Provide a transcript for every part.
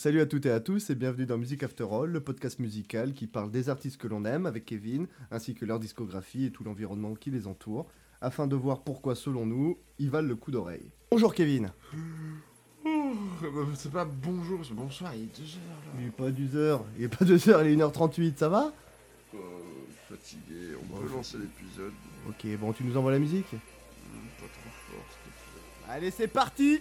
Salut à toutes et à tous et bienvenue dans Music After All, le podcast musical qui parle des artistes que l'on aime avec Kevin, ainsi que leur discographie et tout l'environnement qui les entoure, afin de voir pourquoi, selon nous, ils valent le coup d'oreille. Bonjour Kevin Oh, bah, c'est pas bonjour, c'est bonsoir, il est 2h là. Il est pas 2h, il est pas 2h, il est 1h38, ça va? Oh, fatigué, on peut lancer l'épisode. Ok, bon, tu nous envoies la musique? Hmm, Pas trop fort. Allez, c'est parti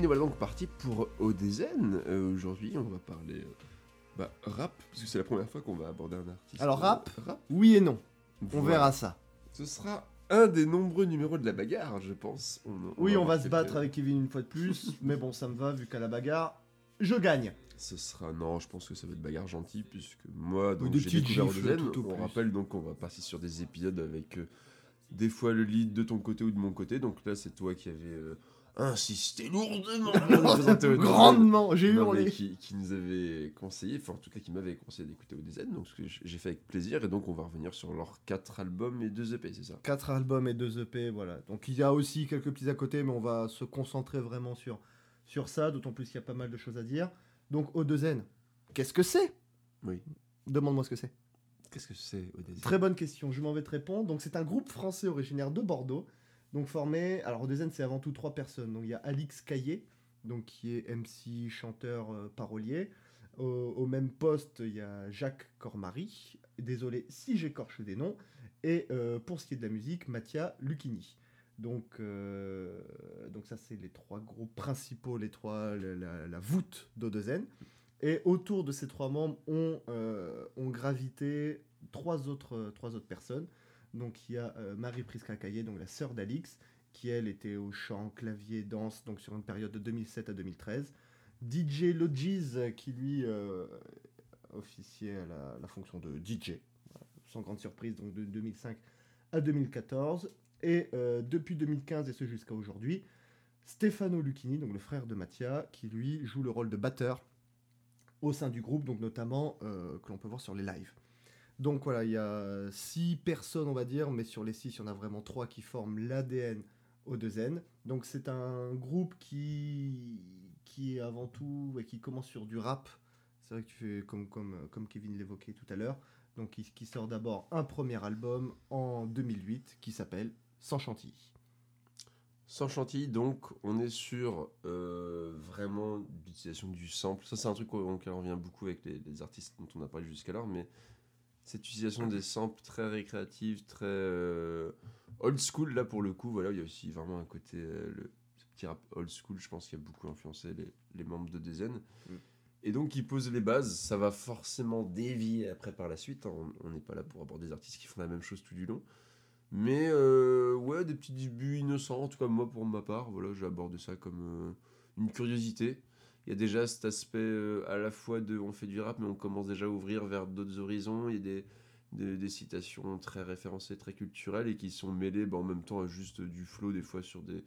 Et nous voilà donc partis pour Odezen. Euh, Aujourd'hui, on va parler euh, bah, rap, parce que c'est la première fois qu'on va aborder un artiste. Alors, euh, rap rap. Oui et non, on verra ça. Ce sera un des nombreux numéros de la bagarre, je pense. On- Oui, on va se battre avec Kevin une fois de plus, mais bon, ça me va, vu qu'à la bagarre, je gagne. Ce sera non, je pense que ça va être bagarre gentille puisque moi donc j'ai découvert Odezen. On rappelle donc qu'on va passer sur des épisodes avec des fois le lead de ton côté ou de mon côté. Donc là c'est toi qui avais insisté lourdement. Grandement, j'ai hurlé. qui, qui nous avait conseillé, enfin en tout cas qui m'avait conseillé d'écouter Odezen, donc ce que j'ai fait avec plaisir et donc on va revenir sur leurs 4 albums et 2 EP, c'est ça? 4 albums et 2 EP, voilà. Donc il y a aussi quelques petits à côté, mais on va se concentrer vraiment sur, sur ça, d'autant plus qu'il y a pas mal de choses à dire. Donc O2N, qu'est-ce que c'est? Oui. Demande-moi ce que c'est. Qu'est-ce que c'est Odezen Très bonne question, je m'en vais te répondre. Donc c'est un groupe français originaire de Bordeaux, donc formé, alors O2N c'est avant tout trois personnes. Donc il y a Alix Caillé, donc qui est MC, chanteur, euh, parolier. Au, même poste, il y a Jacques Cormary, désolé si j'écorche des noms. Et euh, pour ce qui est de la musique, Mathia Lucchini. Donc, euh, donc ça, c'est les trois groupes principaux, les trois, la, la- la voûte d'O2N. Et autour de ces trois membres ont, ont gravité trois autres, trois autres personnes. Donc il y a euh, Marie Prisca Caillé, donc la sœur d'Alix, qui elle était au chant, clavier, danse, donc sur une période de 2007 à 2013. DJ Logis, qui lui euh, officiait la, fonction de DJ, sans grande surprise, donc de 2005 à 2014. Et euh, depuis 2015 et ce jusqu'à aujourd'hui, Stefano Lucchini, donc le frère de Mattia, qui lui joue le rôle de batteur au sein du groupe, donc notamment que l'on peut voir sur les lives. Donc voilà, il y a six personnes, on va dire, mais sur les six, il y en a vraiment trois qui forment l'ADN O2N. Donc c'est un groupe qui, est avant tout, et qui commence sur du rap. C'est vrai que tu fais comme, Kevin l'évoquait tout à l'heure. Donc qui, qui sort d'abord un premier album en 2008 qui s'appelle Sans chantilly. Sans chantilly, donc on est sur euh, vraiment l'utilisation du sample. Ça, c'est un truc auquel on revient beaucoup avec les, les artistes dont on a parlé jusqu'alors, mais cette utilisation des samples très récréative, très euh, old school, là pour le coup, voilà, il y a aussi vraiment un côté, euh, le ce petit rap old school, je pense, qui a beaucoup influencé les, les membres de Dezen. Mm. Et donc, il pose les bases, ça va forcément dévier après par la suite. hein. On n'est pas là pour aborder des artistes qui font la même chose tout du long. Mais euh, ouais, des petits débuts innocents, en tout cas moi pour ma part, voilà, j'aborde ça comme une curiosité. Il y a déjà cet aspect euh, à la fois de on fait du rap, mais on commence déjà à ouvrir vers d'autres horizons. Il y a des, des, des citations très référencées, très culturelles et qui sont mêlées bah, en même temps à juste du flow, des fois sur des,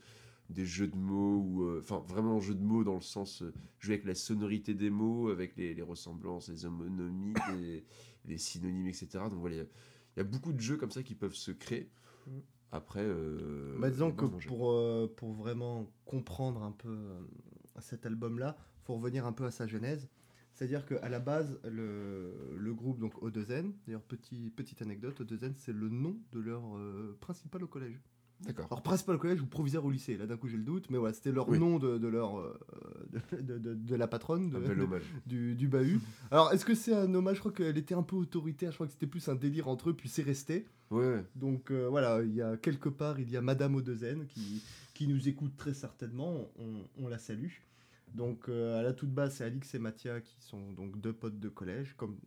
des jeux de mots, ou euh, enfin vraiment jeux de mots dans le sens euh, jouer avec la sonorité des mots, avec les, les ressemblances, les homonymies, les, les synonymes, etc. Donc voilà, il y a- il y a beaucoup de jeux comme ça qui peuvent se créer. Mm. Après, euh, Bah, disons que manger. pour, euh, pour vraiment comprendre un peu euh, cet album-là, faut revenir un peu à sa genèse. C'est-à-dire qu'à la base, le, le groupe donc O2N, d'ailleurs petit, petite anecdote, O2N c'est le nom de leur euh, principal au collège. D'accord. Alors principal au collège ou proviseur au lycée, là d'un coup j'ai le doute, mais voilà, c'était leur Oui. nom de, de leur euh, de, de- de- de la patronne du, du bahut. Alors est-ce que c'est un hommage? Je crois qu'elle était un peu autoritaire, je crois que c'était plus un délire entre eux, puis c'est resté. Ouais. Donc euh, voilà, il y a quelque part, il y a Madame Odezen qui, qui nous écoute très certainement, on, on la salue. Donc euh, à la toute base, c'est Alix et Mathia qui sont donc deux potes de collège, comme,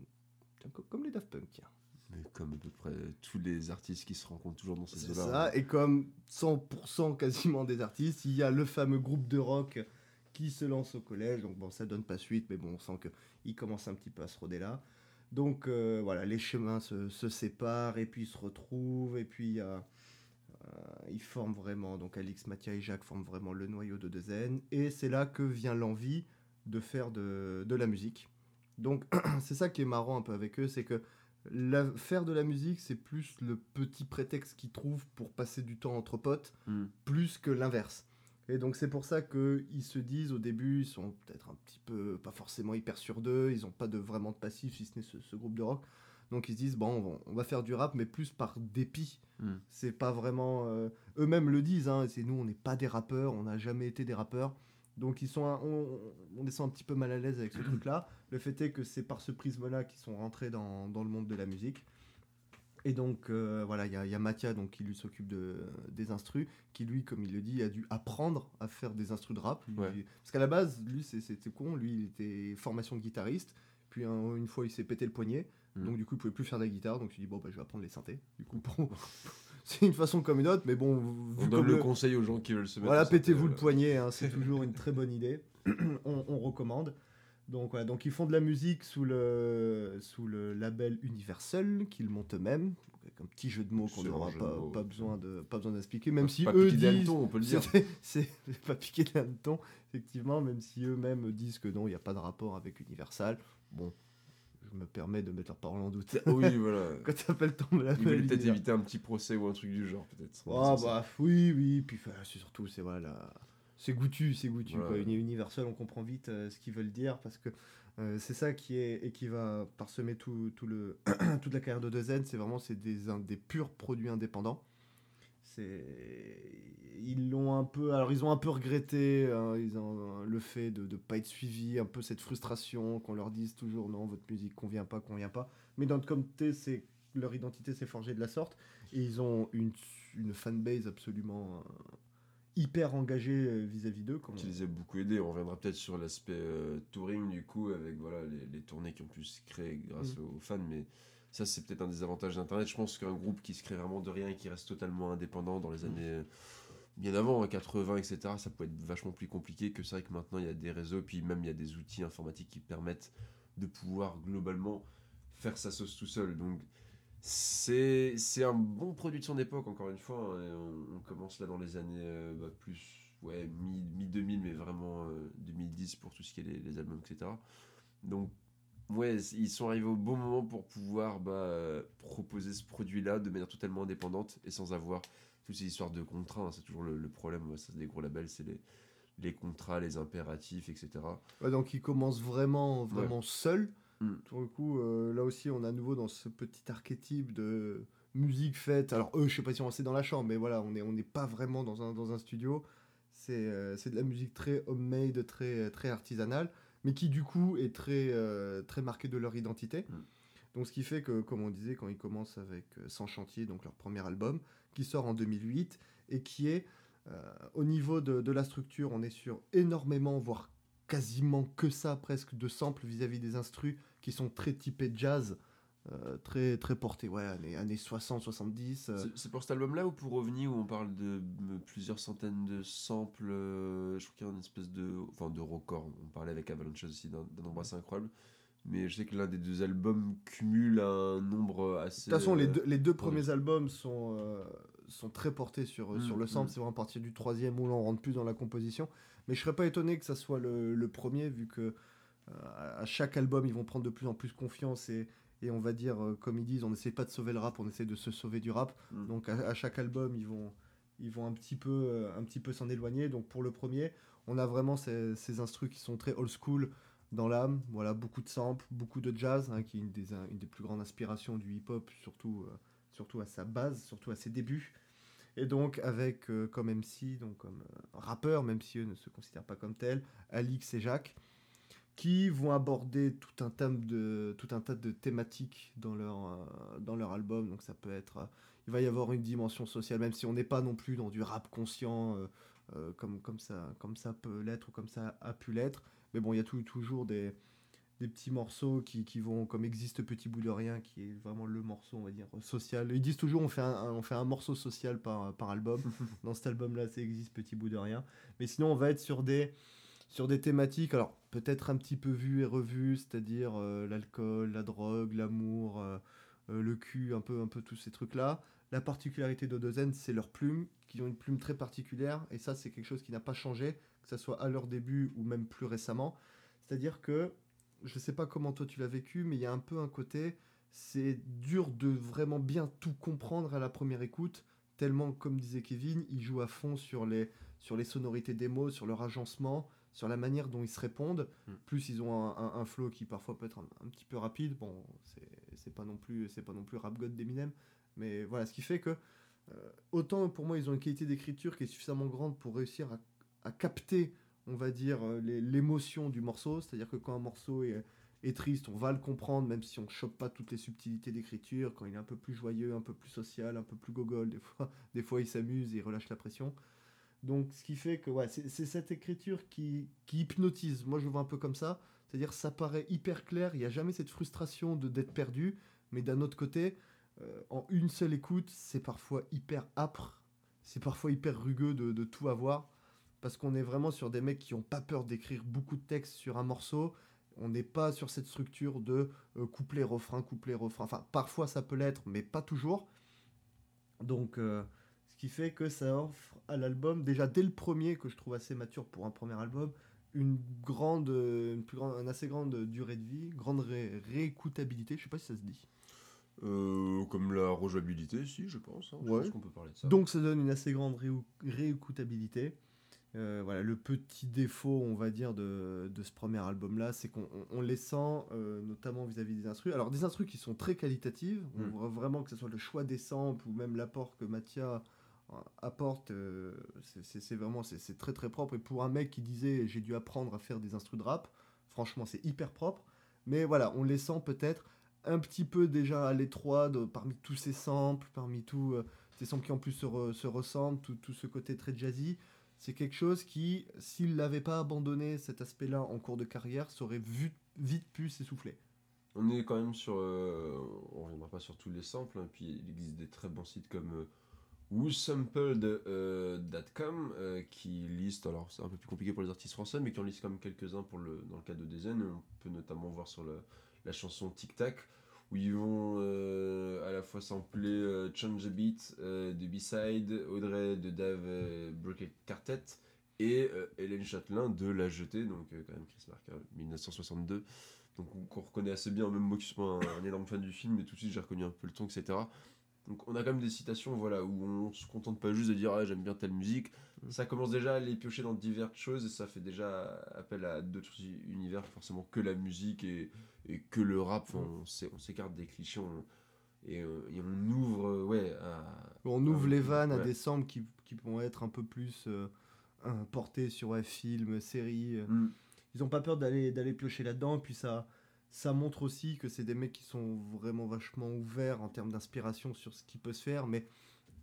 comme les Daft Punk, tiens. Mais comme à peu près tous les artistes qui se rencontrent toujours dans ces C'est eaux-là. ça, et comme 100% quasiment des artistes, il y a le fameux groupe de rock qui se lance au collège. Donc bon, ça donne pas suite, mais bon, on sent qu'il commence un petit peu à se roder là. Donc euh, voilà, les chemins se, se séparent et puis ils se retrouvent, et puis il y a, ils forment vraiment, donc Alix, Mathia et Jacques forment vraiment le noyau de Dezen, et c'est là que vient l'envie de faire de, de la musique. Donc c'est ça qui est marrant un peu avec eux, c'est que la- faire de la musique, c'est plus le petit prétexte qu'ils trouvent pour passer du temps entre potes, Hmm. plus que l'inverse. Et donc c'est pour ça qu'ils se disent au début, ils sont peut-être un petit peu, pas forcément hyper sûrs d'eux, ils n'ont pas de, vraiment de passif, si ce n'est ce, ce groupe de rock. Donc ils se disent, bon, on va, faire du rap, mais plus par dépit. Hmm. C'est pas vraiment... euh, Eux-mêmes le disent, hein, c'est nous, on n'est pas des rappeurs, on n'a jamais été des rappeurs. Donc ils sont un- on, on les sent un petit peu mal à l'aise avec ce truc-là. Le fait est que c'est par ce prisme-là qu'ils sont rentrés dans, dans le monde de la musique. Et donc euh, voilà, il y a, il y a Mathia donc, qui lui s'occupe de, des instrus, qui lui, comme il le dit, a dû apprendre à faire des instrus de rap. Lui. Parce qu'à la base, lui, c'était con, lui, il était formation de guitariste. Puis un- une fois, il s'est pété le poignet. Mm. Donc du coup, il pouvait plus faire de la guitare. Donc il dit, bon, bah, je vais apprendre les synthés. Du coup, bon, c'est une façon comme une autre. Mais bon, On donne le le- conseil aux gens qui veulent se mettre. voilà, pétez-vous le poignet, hein, c'est toujours une très bonne idée. on, on recommande. Donc voilà, donc ils font de la musique sous le, sous le label Universal qu'ils montent eux-mêmes. Avec un petit jeu de mots qu'on n'aura pas, pas besoin de pas besoin d'expliquer, même si Pas eux disent on peut le dire. c'est pas piqué des hannetons, effectivement, même si eux-mêmes disent que non, il n'y a pas de rapport avec Universal. Bon, je me permets de mettre leur parole en doute. Oui, voilà. Quand tu appelles ton Ils voulaient peut-être éviter un petit procès ou un truc du genre, peut-être. ah bah oui, oui, puis c'est surtout, c'est voilà, c'est goûtu, c'est goûtu. Voilà. Quoi. Uni- Universal, on comprend vite euh, ce qu'ils veulent dire parce que euh, c'est ça qui est et qui va parsemer tout, tout le toute la carrière de 2N. C'est vraiment c'est des un- des purs produits indépendants. Ils l'ont un peu, alors ils ont un peu regretté hein, ils ont, le fait de ne pas être suivis, un peu cette frustration qu'on leur dise toujours non votre musique convient pas, convient pas. Mais d'un autre côté, c'est leur identité s'est forgée de la sorte. Et ils ont une, une fanbase absolument euh, hyper engagée euh, vis-à-vis d'eux. qui les a beaucoup aidés. On reviendra peut-être sur l'aspect euh, touring du coup avec voilà les, les tournées qui ont pu se créer grâce Mm. aux fans, mais ça c'est peut-être un des avantages d'internet. Je pense qu'un groupe qui se crée vraiment de rien et qui reste totalement indépendant dans les Mm. années euh, bien avant, hein, 80, etc., ça peut être vachement plus compliqué que c'est vrai que maintenant il y a des réseaux, puis même il y a des outils informatiques qui permettent de pouvoir globalement faire sa sauce tout seul. Donc c'est c'est un bon produit de son époque, encore une fois. hein, et on, on commence là dans les années euh, bah, plus ouais, mi-2000, mais vraiment euh, 2010 pour tout ce qui est les, les albums, etc. Donc, ouais, ils sont arrivés au bon moment pour pouvoir bah, proposer ce produit-là de manière totalement indépendante et sans avoir toutes ces histoires de contrats. hein. C'est toujours le, le problème, ouais, ça, c'est des gros labels, c'est les, les contrats, les impératifs, etc. Ouais, donc ils commencent vraiment, vraiment seuls. Mm. Pour le coup, euh, là aussi, on est à nouveau dans ce petit archétype de musique faite. Alors eux, je sais pas si on c'est dans la chambre, mais voilà, on n'est on n'est pas vraiment dans un, dans un studio. C'est euh, de la musique très homemade, très, très artisanale, mais qui du coup est très, euh, très marquée de leur identité. Mm. Donc ce qui fait que, comme on disait, quand ils commencent avec euh, Sans Chantier, donc leur premier album, qui sort en 2008, et qui est, euh, au niveau de, de la structure, on est sur énormément, voire quasiment que ça, presque, de samples vis-à-vis des instrus, qui sont très typés jazz, euh, très, très portés, ouais, années, années 60, 70. euh, C'est- pour cet album-là ou pour OVNI où on parle de euh, plusieurs centaines de samples euh, Je crois qu'il y a une espèce de. Enfin, de record. On parlait avec Avalanche aussi d'un nombre assez incroyable. Mais je sais que l'un des deux albums cumule un nombre assez. De toute façon, les euh, deux, les deux premiers albums sont, euh, sont très portés sur, Mm, sur le sample. mm. C'est vraiment à partir du troisième où l'on rentre plus dans la composition. Mais je serais pas étonné que ça soit le, le premier, vu que euh, à chaque album, ils vont prendre de plus en plus confiance et, et on va dire, euh, comme ils disent, on n'essaie pas de sauver le rap, on essaie de se sauver du rap. Mm. Donc à, à chaque album, ils vont, ils vont un petit peu, euh, un petit peu s'en éloigner. Donc pour le premier, on a vraiment ces, ces instrus qui sont très old school dans l'âme. Voilà, beaucoup de samples, beaucoup de jazz, hein, qui est une des, une des plus grandes inspirations du hip-hop, surtout, euh, surtout à sa base, surtout à ses débuts. Et donc avec euh, comme MC, donc comme euh, rappeur, même si eux ne se considèrent pas comme tels, Alix et Jacques, qui vont aborder tout un, tas de, tout un tas de thématiques dans leur, euh, dans leur album. Donc ça peut être... euh, il va y avoir une dimension sociale, même si on n'est pas non plus dans du rap conscient euh, comme, comme, ça, comme ça peut l'être ou comme ça a pu l'être. Mais bon, il y a tout- toujours des, des petits morceaux qui, qui vont comme existe petit bout de rien qui est vraiment le morceau on va dire social ils disent toujours on fait un, on fait un morceau social par, par album dans cet album là c'est existe petit bout de rien mais sinon on va être sur des sur des thématiques alors peut-être un petit peu vues et revues c'est-à-dire euh, l'alcool la drogue l'amour euh, euh, le cul un peu un peu tous ces trucs là la particularité d'Odozen c'est leurs plumes qui ont une plume très particulière et ça c'est quelque chose qui n'a pas changé que ce soit à leur début ou même plus récemment. C'est-à-dire que je sais pas comment toi tu l'as vécu, mais il y a un peu un côté, c'est dur de vraiment bien tout comprendre à la première écoute, tellement, comme disait Kevin, ils jouent à fond sur les, sur les sonorités des mots, sur leur agencement, sur la manière dont ils se répondent. Mm. Plus ils ont un, un, flow qui parfois peut être un, petit peu rapide. Bon, c'est pas non plus c'est pas non plus rap god d'Eminem, mais voilà, ce qui fait que euh, autant pour moi ils ont une qualité d'écriture qui est suffisamment grande pour réussir à, à capter on va dire, euh, l'émotion du morceau. C'est-à-dire que quand un morceau est, triste, on va le comprendre, même si on chope pas toutes les subtilités d'écriture. Quand il est un peu plus joyeux, un peu plus social, un peu plus gogol, des fois, des fois il s'amuse et il relâche la pression. Donc, ce qui fait que ouais, c'est cette écriture qui, hypnotise. Moi, je le vois un peu comme ça. C'est-à-dire, ça paraît hyper clair. Il n'y a jamais cette frustration d'être perdu. Mais d'un autre côté, euh, en une seule écoute, c'est parfois hyper âpre. C'est parfois hyper rugueux de, de tout avoir parce qu'on est vraiment sur des mecs qui n'ont pas peur d'écrire beaucoup de textes sur un morceau. On n'est pas sur cette structure de euh, couplet, refrain, couplet, refrain. Enfin, parfois ça peut l'être, mais pas toujours. Donc, euh, ce qui fait que ça offre à l'album, déjà dès le premier, que je trouve assez mature pour un premier album, une grande, une plus grande, assez grande durée de vie, grande réécoutabilité. Je sais pas si ça se dit. Euh, comme la rejouabilité, si, je pense. Hein. Je peut parler de ça. Donc ça donne une assez grande réécoutabilité. Euh, voilà, le petit défaut, on va dire, de, de ce premier album-là, c'est qu'on les sent, euh, notamment vis-à-vis des instrus. Alors, des instrus qui sont très qualitatives, on mm. voit vraiment que ce soit le choix des samples ou même l'apport que Mathia apporte, c'est vraiment c'est très très propre. Et pour un mec qui disait j'ai dû apprendre à faire des instrus de rap, franchement, c'est hyper propre. Mais voilà, on les sent peut-être un petit peu déjà à l'étroit parmi tous ces samples, parmi tous ces samples qui en plus se, se ressemblent, tout, tout, ce côté très jazzy c'est quelque chose qui, s'il n'avait pas abandonné cet aspect-là en cours de carrière, serait vu, vite pu s'essouffler. On est quand même sur. Euh, on reviendra pas sur tous les samples, hein, puis il existe des très bons sites comme euh, whosampled.com euh, qui liste, alors c'est un peu plus compliqué pour les artistes français, mais qui en liste quand même quelques-uns pour le, dans le cas de Dezen. On peut notamment voir sur la chanson Tic Tac où ils vont euh, à la fois sampler euh, Change a Beat euh, de B-Side, Audrey de Dave euh, Quartet et Hélène Châtelain de La Jetée, donc quand même Chris Marker, 1962. Donc on, reconnaît assez bien, même moi qui suis pas un, énorme fan du film, mais tout de suite j'ai reconnu un peu le ton, etc. Donc on a quand même des citations voilà, où on se contente pas juste de dire ah, j'aime bien telle musique. Mm. Ça commence déjà à les piocher dans diverses choses et ça fait déjà appel à d'autres univers, forcément que la musique et, et que le rap. Mm. on s'écarte des clichés et, euh, et, on ouvre, euh, ouais, on ouvre les vannes à des samples qui, qui, vont être un peu plus euh, portés sur un film, série. Mm. Ils ont pas peur d'aller piocher là-dedans, puis ça ça montre aussi que c'est des mecs qui sont vraiment vachement ouverts en termes d'inspiration sur ce qui peut se faire, mais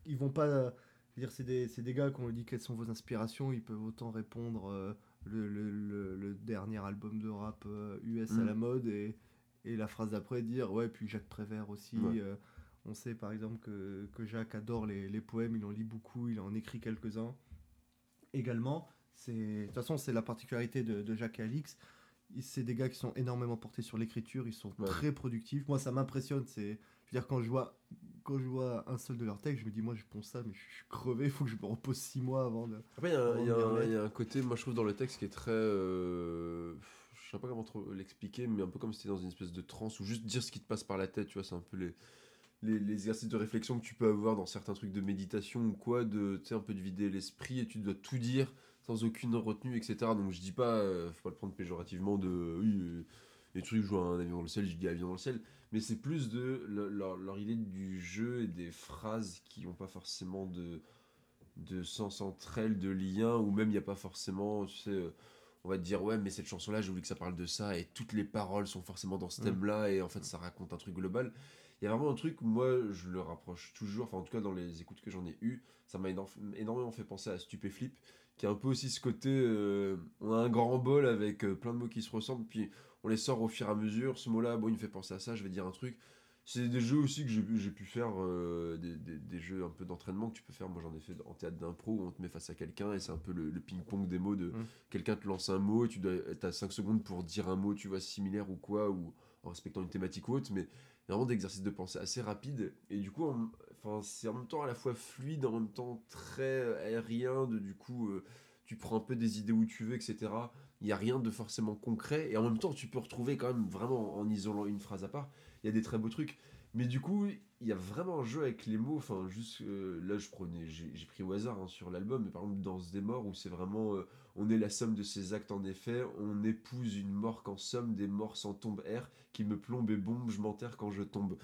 ils vont pas. dire, c'est des, des, gars, quand on dit quelles sont vos inspirations, ils peuvent autant répondre euh, le, le, le, dernier album de rap US euh, à mm. la mode et, et la phrase d'après dire ouais, puis Jacques Prévert aussi. Euh, on sait par exemple que, que Jacques adore les, les, poèmes, il en lit beaucoup, il en écrit quelques-uns également. De toute façon, c'est la particularité de, de Jacques et Alix c'est des gars qui sont énormément portés sur l'écriture, ils sont très productifs. Moi, ça m'impressionne. C'est, je veux dire, quand je vois, quand je vois un seul de leurs textes, je me dis, moi, je pense ça, mais je suis crevé. Il faut que je me repose six mois avant de. Après, il y, a un côté, moi, je trouve dans le texte qui est très, euh, je sais pas comment trop l'expliquer, mais un peu comme si c'était dans une espèce de transe ou juste dire ce qui te passe par la tête. Tu vois, c'est un peu les. Les, les, exercices de réflexion que tu peux avoir dans certains trucs de méditation ou quoi, de, tu sais, un peu de vider l'esprit et tu dois tout dire sans aucune retenue, etc. Donc je dis pas, euh, faut pas le prendre péjorativement de oui, euh, les trucs jouent un avion dans le ciel, je dis avion dans le ciel, mais c'est plus de leur, leur, idée du jeu et des phrases qui n'ont pas forcément de, de sens entre elles, de lien, ou même il n'y a pas forcément, tu sais, euh, on va te dire ouais, mais cette chanson-là, j'ai voulu que ça parle de ça, et toutes les paroles sont forcément dans ce mm. thème-là, et en fait ça raconte un truc global. Il y a vraiment un truc, moi je le rapproche toujours, enfin en tout cas dans les écoutes que j'en ai eues, ça m'a énormément fait penser à Stupéflip, qui a un peu aussi ce côté, euh, on a un grand bol avec euh, plein de mots qui se ressemblent, puis on les sort au fur et à mesure. Ce mot-là, bon, il me fait penser à ça, je vais dire un truc. C'est des jeux aussi que j'ai pu faire, euh, des, des- des jeux un peu d'entraînement que tu peux faire. Moi j'en ai fait en théâtre d'impro où on te met face à quelqu'un et c'est un peu le, le ping-pong des mots de Mm. quelqu'un te lance un mot et tu dois, as 5 secondes pour dire un mot, tu vois, similaire ou quoi, ou en respectant une thématique ou autre, mais vraiment des exercices de pensée assez rapides et du coup, enfin, c'est en même temps à la fois fluide, en même temps très aérien, de, du coup, euh, tu prends un peu des idées où tu veux, etc. Il n'y a rien de forcément concret et en même temps, tu peux retrouver quand même vraiment en isolant une phrase à part il y a des très beaux trucs. Mais du coup, il y a vraiment un jeu avec les mots. Enfin, juste euh, là, je prenais, j'ai j'ai pris au hasard hein, sur l'album, mais par exemple, Danse des morts, où c'est vraiment, euh, on est la somme de ses actes en effet, on épouse une mort qu'en somme, des morts sans tombe air, qui me plombe et bombe, je m'enterre quand je tombe.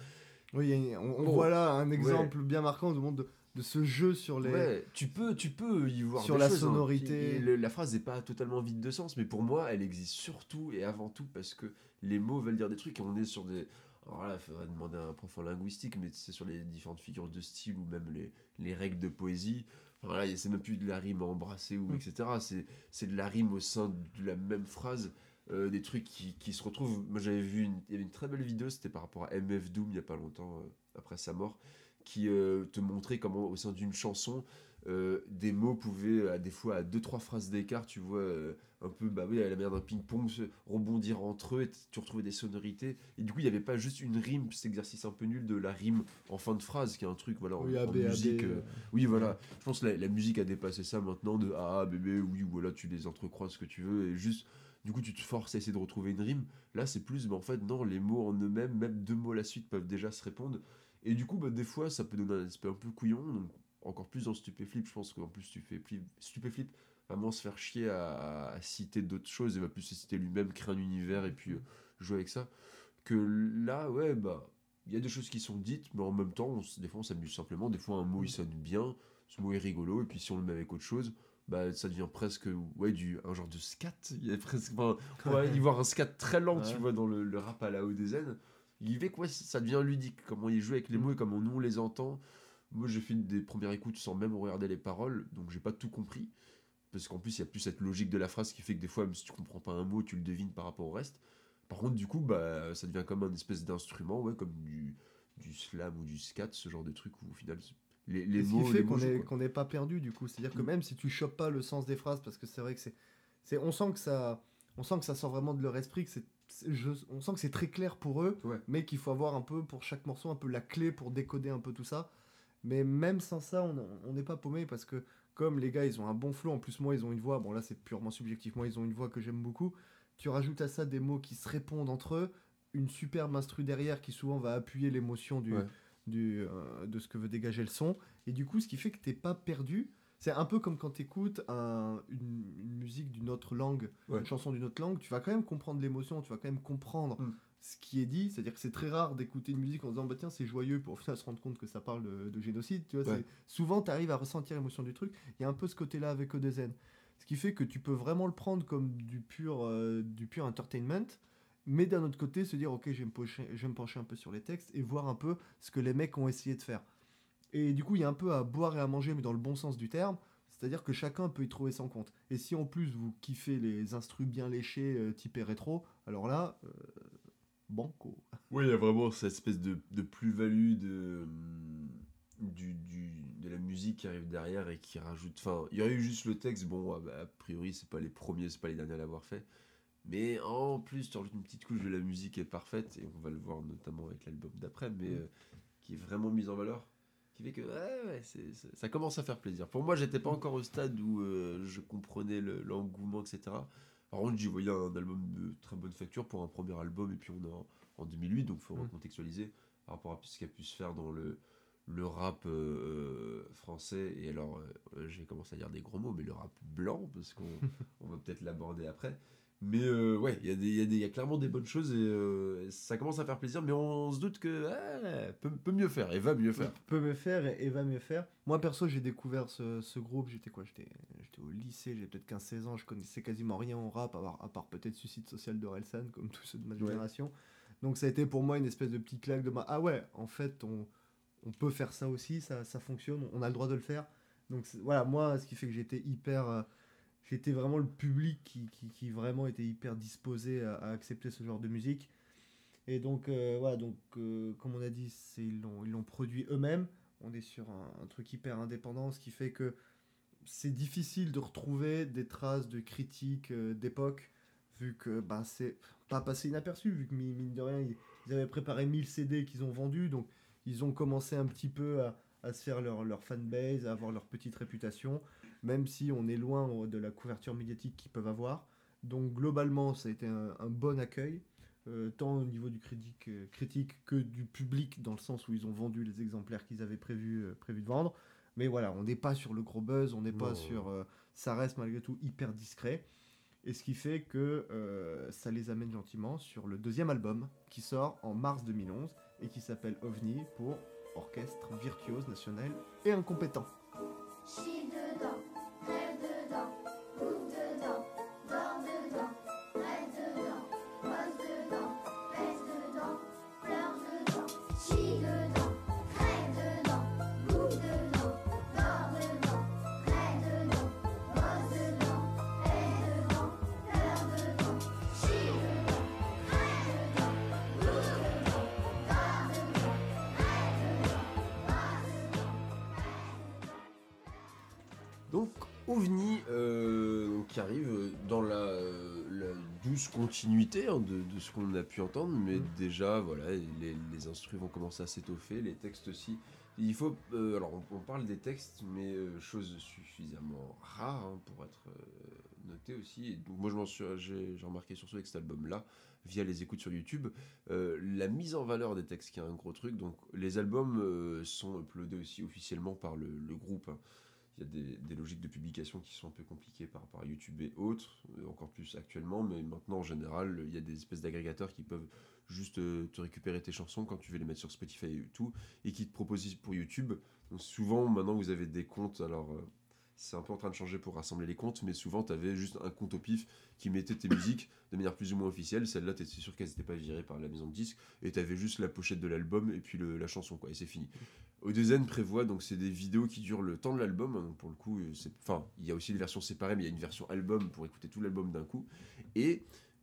Oui, on, voit là un exemple bien marquant du monde de, de ce jeu sur les. Ouais, tu peux, tu peux y voir Sur des la choses, hein. sonorité. Le- la phrase n'est pas totalement vide de sens, mais pour moi, elle existe surtout et avant tout parce que les mots veulent dire des trucs et on est sur des. Alors là, il faudrait demander à un prof en linguistique, mais c'est sur les différentes figures de style ou même les, les règles de poésie. Enfin, là, c'est même plus de la rime embrassée ou Mm. etc. C'est de la rime au sein de la même phrase. Euh, des trucs qui, qui se retrouvent. Moi, j'avais vu une, il y avait une très belle vidéo, c'était par rapport à MF Doom il n'y a pas longtemps, euh, après sa mort, qui euh, te montrait comment au sein d'une chanson, des mots pouvaient, à des fois à deux trois phrases d'écart, tu vois, un peu, bah oui, à la manière d'un ping-pong, se rebondir entre eux, et tu retrouvais des sonorités. Et du coup, il n'y avait pas juste une rime, cet exercice un peu nul de la rime en fin de phrase, qui est un truc, voilà, en, Oui, en AB, musique. Oui, voilà. Je pense que la, la musique a dépassé ça maintenant de ah bébé, oui, voilà, tu les entrecroises ce que tu veux et juste. Du coup, tu te forces à essayer de retrouver une rime. Là, c'est plus, mais en fait, non, les mots en eux-mêmes, même deux mots à la suite, peuvent déjà se répondre. Et du coup, bah, des fois, ça peut donner un aspect un peu couillon. Donc, encore plus dans Stupéflip, je pense qu'en plus, Stupéflip, Stupéflip va moins se faire chier à, citer d'autres choses et va plus se citer lui-même, créer un univers et puis euh, jouer avec ça. Que là, ouais, bah, il y a des choses qui sont dites, mais en même temps, on des fois, on s'amuse simplement. Des fois, un mot, il sonne bien, ce mot est rigolo, et puis si on le met avec autre chose, bah, ça devient presque ouais, du, un genre de scat. Il y a presque, enfin, on va y voir un scat très lent, tu vois, dans le, le rap à la haut des zen. Il fait que ouais, ça devient ludique, comment il joue avec les mots et comment nous on les entend. Moi, j'ai fait des premières écoutes sans même regarder les paroles, donc j'ai pas tout compris. Parce qu'en plus, il y a plus cette logique de la phrase qui fait que des fois, même si tu comprends pas un mot, tu le devines par rapport au reste. Par contre, du coup, bah, ça devient comme un espèce d'instrument, ouais, comme du, du slam ou du scat, ce genre de truc où au final, les, les Et ce mots. qui fait mots qu'on n'est pas perdu du coup. C'est-à-dire que Mm. même si tu chopes pas le sens des phrases, parce que c'est vrai que c'est, c'est, on sent que ça, on sent que ça sort vraiment de leur esprit, que c'est, je- on sent que c'est très clair pour eux, Ouais. mais qu'il faut avoir un peu pour chaque morceau un peu la clé pour décoder un peu tout ça. Mais même sans ça, on n'est pas paumé parce que comme les gars, ils ont un bon flow. En plus, moi, ils ont une voix. Bon, là, c'est purement subjectif. Moi, ils ont une voix que j'aime beaucoup. Tu rajoutes à ça des mots qui se répondent entre eux, une superbe instru derrière qui souvent va appuyer l'émotion du, Ouais. Du, euh, de ce que veut dégager le son. Et du coup, ce qui fait que t'es pas perdu. C'est un peu comme quand tu écoutes une, une musique d'une autre langue, Ouais. une chanson d'une autre langue, tu vas quand même comprendre l'émotion, tu vas quand même comprendre Mm. ce qui est dit. C'est-à-dire que c'est très rare d'écouter une musique en disant bah tiens c'est joyeux pour au final se rendre compte que ça parle de, de génocide. Tu vois, Ouais. souvent tu arrives à ressentir l'émotion du truc. Il y a un peu ce côté-là avec Odezen. Ce qui fait que tu peux vraiment le prendre comme du pur, euh, du pur entertainment. Mais d'un autre côté, se dire, ok, je vais, me pencher, je me pencher un peu sur les textes et voir un peu ce que les mecs ont essayé de faire. Et du coup, il y a un peu à boire et à manger, mais dans le bon sens du terme. C'est-à-dire que chacun peut y trouver son compte. Et si en plus vous kiffez les instrus bien léchés, euh, typés rétro, alors là, euh, banco. Oui, il y a vraiment cette espèce de, de plus-value de, hum, du, du- de la musique qui arrive derrière et qui rajoute. Enfin, il y aurait eu juste le texte, bon, ah bah, a priori, c'est pas les premiers, c'est pas les derniers à l'avoir fait. Mais en plus, tu rajoutes une petite couche de la musique qui est parfaite, et on va le voir notamment avec l'album d'après, mais Mm. euh, qui est vraiment mise en valeur. Qui fait que ouais, ouais, ça commence à faire plaisir. Pour moi, j'étais pas encore au stade où euh, je comprenais le- l'engouement, etc. Par contre, j'y voyais un album de très bonne facture pour un premier album, et puis on est en, en 2008, donc il faut Mm. recontextualiser par rapport à ce qui a pu se faire dans le, le rap euh, français. Et alors, euh, j'ai commencé à dire des gros mots, mais le rap blanc, parce qu'on on va peut-être l'aborder après. Mais euh, ouais, il y, y, y a clairement des bonnes choses et euh, ça commence à faire plaisir, mais on, se doute que ah, peut, peut mieux faire et va mieux faire. Peut mieux faire et, et va mieux faire. Moi, perso, j'ai découvert ce, ce groupe. J'étais quoi J'étais au lycée, j'ai peut-être 15-16 ans. Je connaissais quasiment rien au rap, à part, peut-être Suicide Social de Relsan, comme tous ceux de ma Ouais. génération. Donc, ça a été pour moi une espèce de petit claque de ma. Ah ouais, en fait, on, on peut faire ça aussi, ça, ça fonctionne, on a le droit de le faire. Donc, voilà, moi, ce qui fait que j'étais hyper. J'étais vraiment le public qui, qui, vraiment était hyper disposé à, accepter ce genre de musique. Et donc, euh, voilà, donc, euh, comme on a dit, ils, l'ont, produit eux-mêmes. On est sur un, truc hyper indépendant, ce qui fait que c'est difficile de retrouver des traces de critiques euh, d'époque, vu que bah, c'est pas passé inaperçu, vu que mi- mine de rien, ils, ils avaient préparé 1000 CD qu'ils ont vendus, donc ils ont commencé un petit peu à, à se faire leur, leur fanbase, à avoir leur petite réputation, même si on est loin euh, de la couverture médiatique qu'ils peuvent avoir. Donc globalement, ça a été un, un bon accueil, euh, tant au niveau du critique, euh, critique que du public, dans le sens où ils ont vendu les exemplaires qu'ils avaient prévu, euh, prévu de vendre. Mais voilà, on n'est pas sur le gros buzz, on n'est pas Non. sur... euh, ça reste malgré tout hyper discret. Et ce qui fait que euh, ça les amène gentiment sur le deuxième album qui sort en mars 2011 et qui s'appelle OVNI pour Orchestre Virtuose National et Incompétent. Chie dedans, rêve dedans, OVNI, euh, qui arrive dans la, la douce continuité hein, de, de ce qu'on a pu entendre, mais Mm. déjà, voilà, les, les instruments vont commencer à s'étoffer, les textes aussi. Il faut, euh, alors on, on parle des textes, mais euh, chose suffisamment rare hein, pour être euh, noté aussi. Et donc moi, je m'en suis, j'ai, j'ai remarqué surtout avec cet album-là, via les écoutes sur YouTube, la mise en valeur des textes qui est un gros truc. Donc les albums sont uploadés aussi officiellement par le, le groupe. hein. Il y a des, logiques de publication qui sont un peu compliquées par rapport à YouTube et autres, euh, encore plus actuellement, mais maintenant en général, il y a des espèces d'agrégateurs qui peuvent juste euh, te récupérer tes chansons quand tu veux les mettre sur Spotify et tout, et qui te proposent pour YouTube. Souvent, maintenant, vous avez des comptes, alors euh, c'est un peu en train de changer pour rassembler les comptes, mais souvent, tu juste un compte au pif qui mettait tes musiques de manière plus ou moins officielle. Celles-là, tu sûr qu'elles n'étaient pas virées par la maison de disques, et tu juste la pochette de l'album et puis la chanson, quoi, et c'est fini. Odezen prévoit donc c'est des vidéos qui durent le temps de l'album. hein, pour le coup, euh, il y a aussi des versions séparées, mais il y a une version album pour écouter tout l'album d'un coup.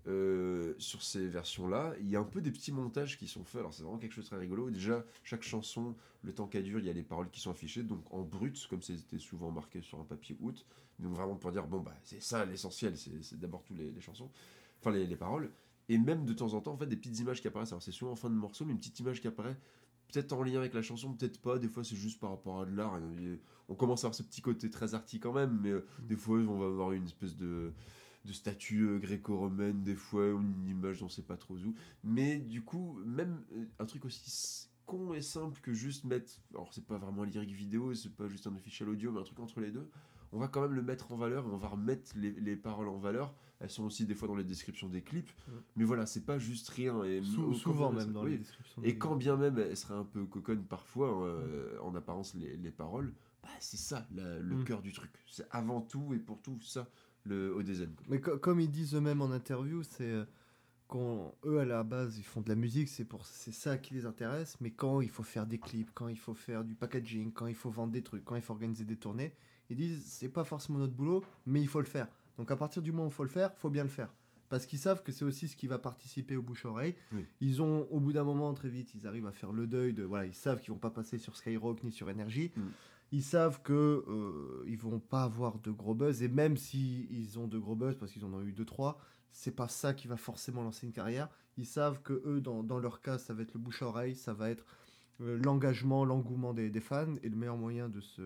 Euh, sur ces versions-là, il y a un peu des petits montages qui sont faits. Alors c'est vraiment quelque chose de très rigolo. Déjà, chaque chanson, le temps qu'elle dure, il y a les paroles qui sont affichées, donc en brut, comme c'était souvent marqué sur un papier out. Donc vraiment pour dire bon bah c'est ça l'essentiel, c'est d'abord tous les, les chansons, enfin les, les paroles. Et même de temps en temps, en fait, des petites images qui apparaissent. Alors c'est souvent en fin de morceau, mais une petite image qui apparaît peut-être en lien avec la chanson, peut-être pas. Des fois, c'est juste par rapport à de l'art. On commence à avoir ce petit côté très arty quand même, mais euh, des fois, on va avoir une espèce de, de statue euh, gréco-romaine, des fois, ou une image dont on sait pas trop où. Mais du coup, même euh, un truc aussi con et simple que juste mettre. Alors, c'est pas vraiment un lyrique vidéo, c'est pas juste un official audio, mais un truc entre les deux. On va quand même le mettre en valeur on va remettre les, les paroles en valeur. Elles sont aussi des fois dans les descriptions des clips. Ouais. Mais voilà, c'est pas juste rien. Et Sou- souvent même dans oui. les descriptions. Et des- quand bien même elle serait un peu coconne parfois, euh, en apparence, les, les paroles, bah, c'est ça la- le Mm. cœur du truc. C'est avant tout et pour tout ça le quoi. Mais co- comme ils disent eux-mêmes en interview, c'est euh, quand eux à la base ils font de la musique, c'est pour c'est ça qui les intéresse. Mais quand il faut faire des clips, quand il faut faire du packaging, quand il faut vendre des trucs, quand il faut organiser des tournées, ils disent c'est pas forcément notre boulot, mais il faut le faire. Donc à partir du moment où il faut le faire, faut bien le faire. Parce qu'ils savent que c'est aussi ce qui va participer au bouche-oreille. Oui. Ils ont, au bout d'un moment, très vite, ils arrivent à faire le deuil de. Voilà, ils savent qu'ils vont pas passer sur Skyrock ni sur Energy. Mm. Ils savent que euh, ils vont pas avoir de gros buzz. Et même si ils ont de gros buzz, parce qu'ils en ont eu deux trois, c'est pas ça qui va forcément lancer une carrière. Ils savent que eux, dans, dans leur cas, ça va être le bouche-oreille, ça va être euh, l'engagement, l'engouement des, des fans. Et le meilleur moyen de se,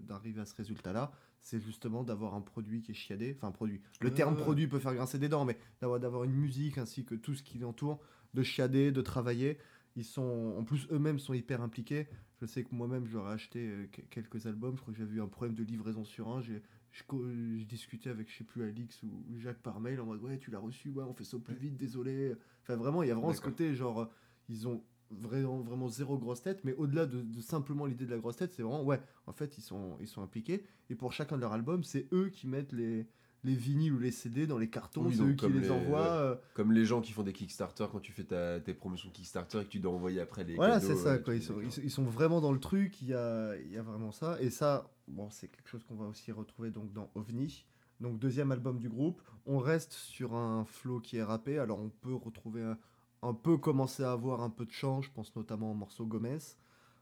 d'arriver à ce résultat-là, c'est justement d'avoir un produit qui est chiadé. Enfin, produit. Le terme ouais. produit peut faire grincer des dents, mais d'avoir, d'avoir une musique ainsi que tout ce qui l'entoure, de chiader, de travailler. Ils sont, en plus, eux-mêmes sont hyper impliqués. Je sais que moi-même, j'aurais acheté euh, que- quelques albums. Je crois que j'avais eu un problème de livraison sur un. J'ai, je, discutais avec, je sais plus, Alix ou Jacques par mail en mode Ouais, tu l'as reçu, ouais, on fait ça au plus vite, désolé. Enfin, vraiment, il y a vraiment ce côté, genre, ils ont vraiment, vraiment zéro grosse tête, mais au-delà de, de simplement l'idée de la grosse tête, c'est vraiment, ouais, en fait, ils sont, ils sont impliqués. Et pour chacun de leurs albums, c'est eux qui mettent les, les vinyles ou les CD dans les cartons, Oui, c'est donc eux qui les, les- envoient. ouais. euh, Comme les gens qui font des Kickstarter quand tu fais ta, tes promotions Kickstarter et que tu dois envoyer après les Voilà, c'est ça, euh, quoi. Ils sont, ils, sont- ils sont vraiment dans le truc, il y a, il y a vraiment ça. Et ça, bon, c'est quelque chose qu'on va aussi retrouver donc dans OVNI. Donc deuxième album du groupe. On reste sur un flow qui est rappé. Alors on peut retrouver un, un peu commencer à avoir un peu de chant. Je pense notamment au morceau Gomez.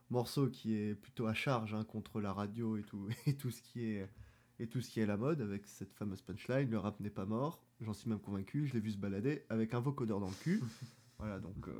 Morceau qui est plutôt à charge hein, contre la radio et tout, et tout ce qui est et tout ce qui est la mode avec cette fameuse punchline. Le rap n'est pas mort. J'en suis même convaincu. Je l'ai vu se balader avec un vocodeur dans le cul. voilà donc. euh,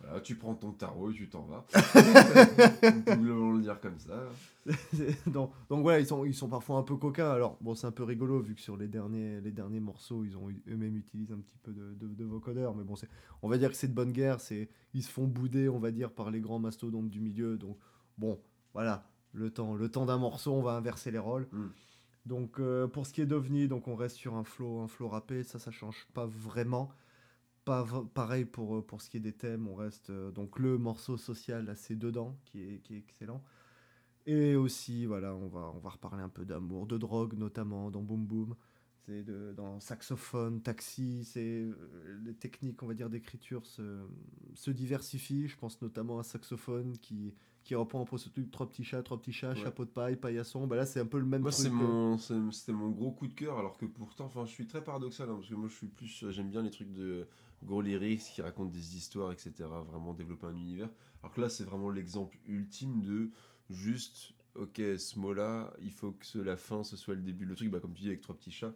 Voilà, tu prends ton tarot et tu t'en vas. On le dire comme ça. donc, donc voilà, ils sont, ils sont parfois un peu coquins. Alors, bon, c'est un peu rigolo vu que sur les derniers, les derniers morceaux, ils ont eu- eux-mêmes utilisé un petit peu de, de, de vocodeur. Mais bon, c'est, on va dire que c'est de bonne guerre. C'est, ils se font bouder, on va dire, par les grands mastodontes du milieu. Donc, bon, voilà, le temps, le temps d'un morceau, on va inverser les rôles. Mm. Donc, euh, pour ce qui est d'OVNI, donc on reste sur un flow, un flow rappé. Ça, ça change pas vraiment. Pas pareil pour, euh, pour ce qui est des thèmes, on reste euh, donc le morceau social assez dedans, qui est, qui est excellent. Et aussi, voilà, on va, on va reparler un peu d'amour, de drogue notamment dans Boom Boom. C'est de, dans saxophone, taxi, c'est euh, les techniques, on va dire, d'écriture se, se diversifient. Je pense notamment à saxophone qui, qui reprend ce truc trois petits chats, trois petits chats, Ouais. chapeau de paille, paillasson. Bah là, c'est un peu le même Moi, truc. c'est euh, mon, c'est- c'était mon gros coup de cœur, alors que pourtant, enfin, je suis très paradoxal, hein, parce que moi, je suis plus, j'aime bien les trucs de gros lyrics qui racontent des histoires, etc. Vraiment développer un univers. Alors que là, c'est vraiment l'exemple ultime de juste, ok, ce mot-là, il faut que la fin, ce soit le début. Le truc, bah, comme tu dis, avec trois petits chats.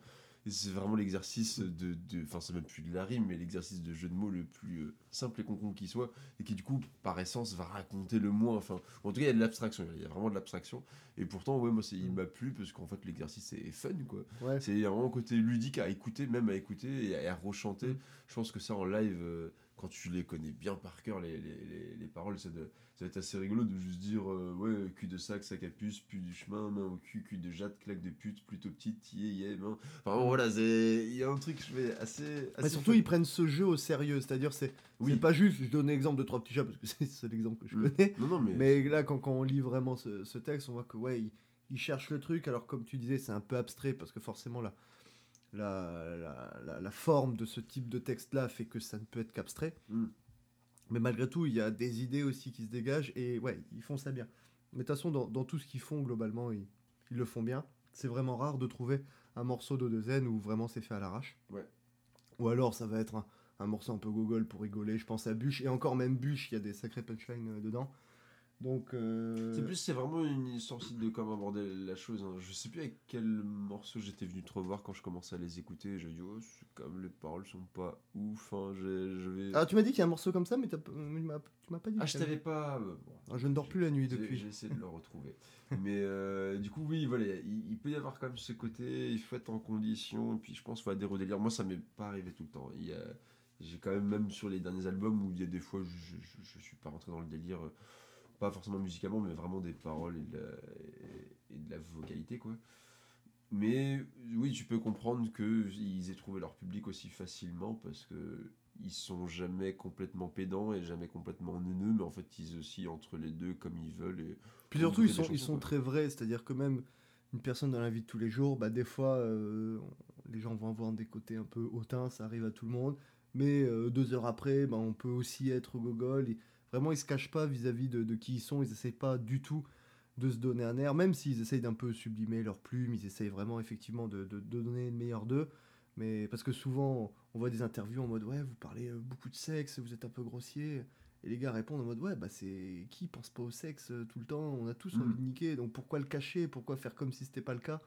C'est vraiment l'exercice de, enfin c'est même plus de la rime, mais l'exercice de jeu de mots le plus euh, simple et concret qui soit, et qui du coup, par essence, va raconter le moins. Enfin, en tout cas, il y a de l'abstraction, il y a vraiment de l'abstraction. Et pourtant, ouais, moi, il Mm. m'a plu parce qu'en fait, l'exercice est fun, quoi. ouais, C'est vraiment un côté ludique à écouter, même à écouter et à, à rechanter. Mm. Je pense que ça, en live, euh, quand tu les connais bien par cœur, les, les, les, les paroles, ça, doit- ça va être assez rigolo de juste dire euh, Ouais, cul de sac, sac à puce, pu du chemin, main au cul, cul de jatte, claque de pute, plutôt petite, yé, yé, main. Enfin, bon, voilà, c'est- il y a un truc, je fais assez. Mais surtout, fun. ils prennent ce jeu au sérieux. C'est-à-dire, c'est Oui. pas juste, je donne l'exemple de trois petits chats parce que c'est l'exemple que je Mm. connais. Non, non, mais. Mais là, quand, quand on lit vraiment ce, ce texte, on voit que ouais, il, il cherche le truc. Alors, comme tu disais, c'est un peu abstrait parce que forcément, la, la, la, la- la forme de ce type de texte-là fait que ça ne peut être qu'abstrait. Mm. Mais malgré tout, il y a des idées aussi qui se dégagent et ouais, ils font ça bien. Mais de toute façon, dans, dans tout ce qu'ils font, globalement, ils, ils le font bien. C'est vraiment rare de trouver un morceau de Dezen où vraiment c'est fait à l'arrache. Ouais. Ou alors, ça va être un, un morceau un peu gogol pour rigoler. Je pense à Bûche. Et encore même Bûche, il y a des sacrés punchlines euh, dedans. Donc. euh, C'est plus, c'est vraiment une histoire aussi de comment aborder la chose. hein. Je sais plus avec quel morceau j'étais venu te revoir quand je commençais à les écouter. J'ai dit, oh, comme les paroles sont pas ouf. hein, je vais. Ah, tu m'as dit qu'il y a un morceau comme ça, mais tu m'as tu m'as pas dit. Ah, je t'avais pas. euh, bon, Ah, je ne dors plus la nuit depuis. J'ai essayé de le retrouver. Mais euh, du coup, oui, voilà, il, il peut y avoir quand même ce côté, il faut être en condition. Et puis, je pense qu'il faut adhérer au délire. Moi, ça m'est pas arrivé tout le temps. Il y a- J'ai quand même, même sur les derniers albums, où il y a des fois, je, je, je suis pas rentré dans le délire. euh, Pas forcément musicalement, mais vraiment des paroles et de la, et- et de la vocalité, quoi. Mais oui, tu peux comprendre qu'ils aient trouvé leur public aussi facilement parce que ils sont jamais complètement pédants et jamais complètement neuneux, mais en fait ils oscillent entre les deux comme ils veulent. Et... Puis surtout, ils sont, ils sont quoi. très vrais. C'est-à-dire que même une personne dans la vie de tous les jours, bah, des fois, euh, les gens vont avoir des côtés un peu hautains, ça arrive à tout le monde. Mais euh, deux heures après, bah, on peut aussi être gogol. Et vraiment, ils se cachent pas vis-à-vis de, de qui ils sont. Ils essayent pas du tout de se donner un air, même s'ils essayent d'un peu sublimer leurs plumes. Ils essayent vraiment, effectivement, de, de- de donner le meilleur d'eux. Mais parce que souvent, on voit des interviews en mode Ouais, vous parlez euh, beaucoup de sexe, vous êtes un peu grossier. Et les gars répondent en mode ouais bah c'est qui pense pas au sexe euh, tout le temps? On a tous envie de niquer donc pourquoi le cacher? Pourquoi faire comme si c'était pas le cas?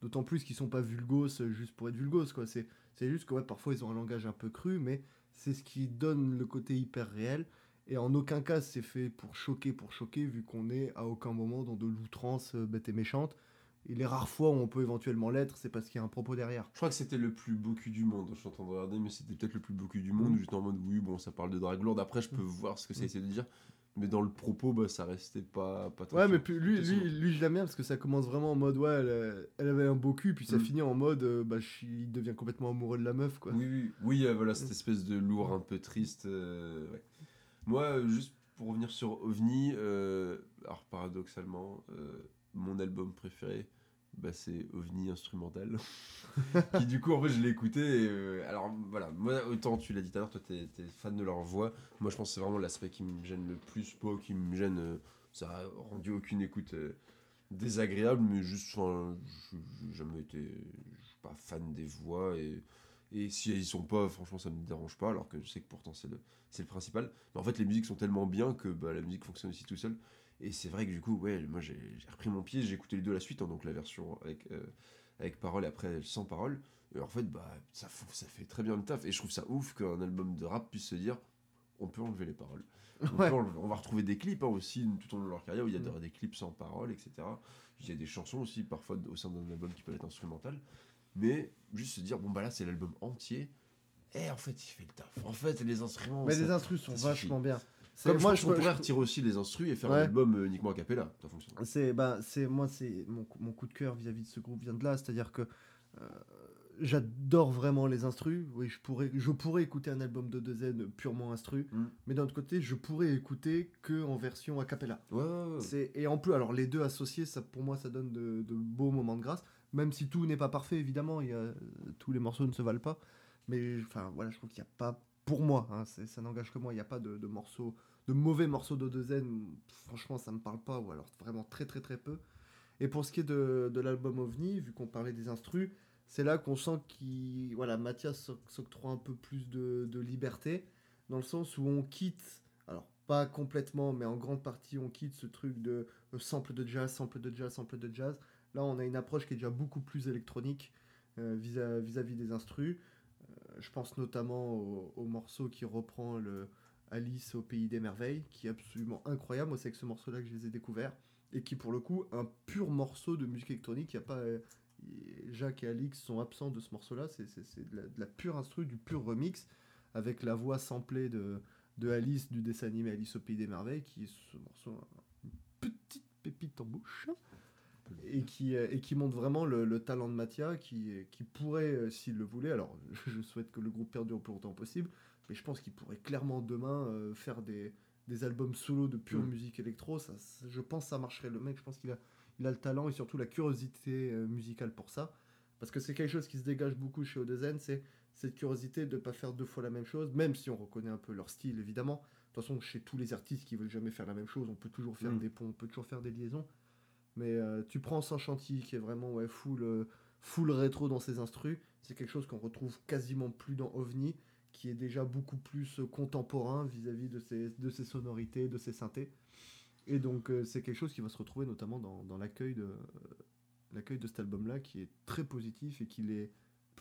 D'autant plus qu'ils sont pas vulgos euh, juste pour être vulgos quoi c'est c'est juste que ouais parfois ils ont un langage un peu cru mais c'est ce qui donne le côté hyper réel et en aucun cas c'est fait pour choquer pour choquer vu qu'on est à aucun moment dans de l'outrance euh, bête et méchante et les rares fois où on peut éventuellement l'être c'est parce qu'il y a un propos derrière Je crois que c'était le plus beau cul du monde. Je suis en train de regarder, mais c'était peut-être le plus beau cul du monde. Mhm. J'étais en mode oui, bon, ça parle de drague lourde. Après, je peux voir ce que ça Mhm. essaie de dire, mais dans le propos, bah, ça restait pas pas très Ouais, mais lui, lui, lui je l'aime bien parce que ça commence vraiment en mode ouais, elle, euh, elle avait un beau cul, puis ça Mm. finit en mode euh, bah, je il devient complètement amoureux de la meuf, quoi. Oui, oui, oui, euh, voilà, cette espèce de lourd un peu triste. euh, ouais. Moi, euh, juste pour revenir sur OVNI, euh, alors paradoxalement, euh, mon album préféré, bah, c'est OVNI instrumental. qui du coup, en fait, je l'ai écouté. alors voilà, moi, autant tu l'as dit tout à l'heure, toi, t'es es fan de leur voix. Moi, je pense que c'est vraiment l'aspect qui me gêne le plus, pas qui me gêne. ça a rendu aucune écoute. désagréable, mais juste, je- j'ai jamais été, pas fan des voix et, et si elles y sont pas, franchement, ça me dérange pas, alors que je sais que pourtant c'est le, c'est le principal. Mais en fait, les musiques sont tellement bien que bah, la musique fonctionne aussi tout seul. Et c'est vrai que du coup, ouais, moi j'ai j'ai repris mon pied, j'ai écouté les deux à la suite, hein, donc la version avec, euh, avec parole et après sans parole. Et en fait, bah, ça, fait très bien le taf. Et je trouve ça ouf qu'un album de rap puisse se dire on peut enlever les paroles. On, Ouais. peut enlever- on va retrouver des clips hein, aussi tout au long de leur carrière où il y a Mm. des, des clips sans paroles, etc. Il y a des chansons aussi parfois au sein d'un album qui peuvent être instrumentales. Mais juste se dire bon, bah là, c'est l'album entier. Et en fait, il fait le taf. En fait, les instruments. Mais ça- les instrus sont vachement bien. Comme moi, je pourrait je- retirer aussi les instrus et faire Ouais. un album euh, uniquement a cappella. Ça fonctionne. C'est bah, c'est moi c'est mon, mon coup de cœur vis-à-vis de ce groupe vient de là, c'est-à-dire que euh, j'adore vraiment les instrus. Oui, je pourrais je pourrais écouter un album de 2N purement instru, Mm. mais d'un autre côté, je pourrais écouter que en version a cappella. Ouais, et en plus alors les deux associés, ça pour moi ça donne de, de beaux moments de grâce, même si tout n'est pas parfait évidemment, a, tous les morceaux ne se valent pas, mais enfin voilà, je trouve qu'il n'y a pas pour moi, hein, ça n'engage que moi, il n'y a pas de, de morceaux de mauvais morceaux de 2N, franchement ça me parle pas ou alors vraiment très très très peu. Et pour ce qui est de, l'album OVNI, vu qu'on parlait des instrus, c'est là qu'on sent qu'il voilà, Mathias s'oc- s'octroie un peu plus de, de liberté dans le sens où on quitte alors pas complètement mais en grande partie on quitte ce truc de euh, sample de jazz, sample de jazz, sample de jazz. Là on a une approche qui est déjà beaucoup plus électronique euh, vis-à- vis-à-vis des instrus. Euh, je pense notamment au, au morceau qui reprend le Alice au pays des merveilles, qui est absolument incroyable. Moi c'est avec ce morceau-là que je les ai découverts et qui pour le coup un pur morceau de musique électronique. Y a pas euh, Jacques et Alix sont absents de ce morceau-là. C'est de la pure instru, du pur remix avec la voix samplée de, de Alice du dessin animé Alice au pays des merveilles, qui est ce morceau une petite pépite en bouche et qui, euh, et qui montre vraiment le, le talent de Mathia qui, qui pourrait, euh, s'il le voulait, alors je souhaite que le groupe perdure le plus longtemps possible, mais je pense qu'il pourrait clairement demain euh, faire des, des albums solo de pure Mm. musique électro. Ça, je pense que ça marcherait. Le mec, je pense qu'il a, il a le talent et surtout la curiosité euh, musicale pour ça. Parce que c'est quelque chose qui se dégage beaucoup chez Odezen, c'est cette curiosité de ne pas faire deux fois la même chose, même si on reconnaît un peu leur style, évidemment. De toute façon, chez tous les artistes qui veulent jamais faire la même chose, on peut toujours faire Mm. des ponts, on peut toujours faire des liaisons. Mais euh, tu prends Sans Chantilly, qui est vraiment ouais, full, euh, full rétro dans ses instrus, c'est quelque chose qu'on retrouve quasiment plus dans OVNI, qui est déjà beaucoup plus euh, contemporain vis-à-vis de ses, sonorités, de ses synthés. Et donc c'est quelque chose qui va se retrouver notamment dans, l'accueil de, l'accueil de cet album-là, qui est très positif et qui l'est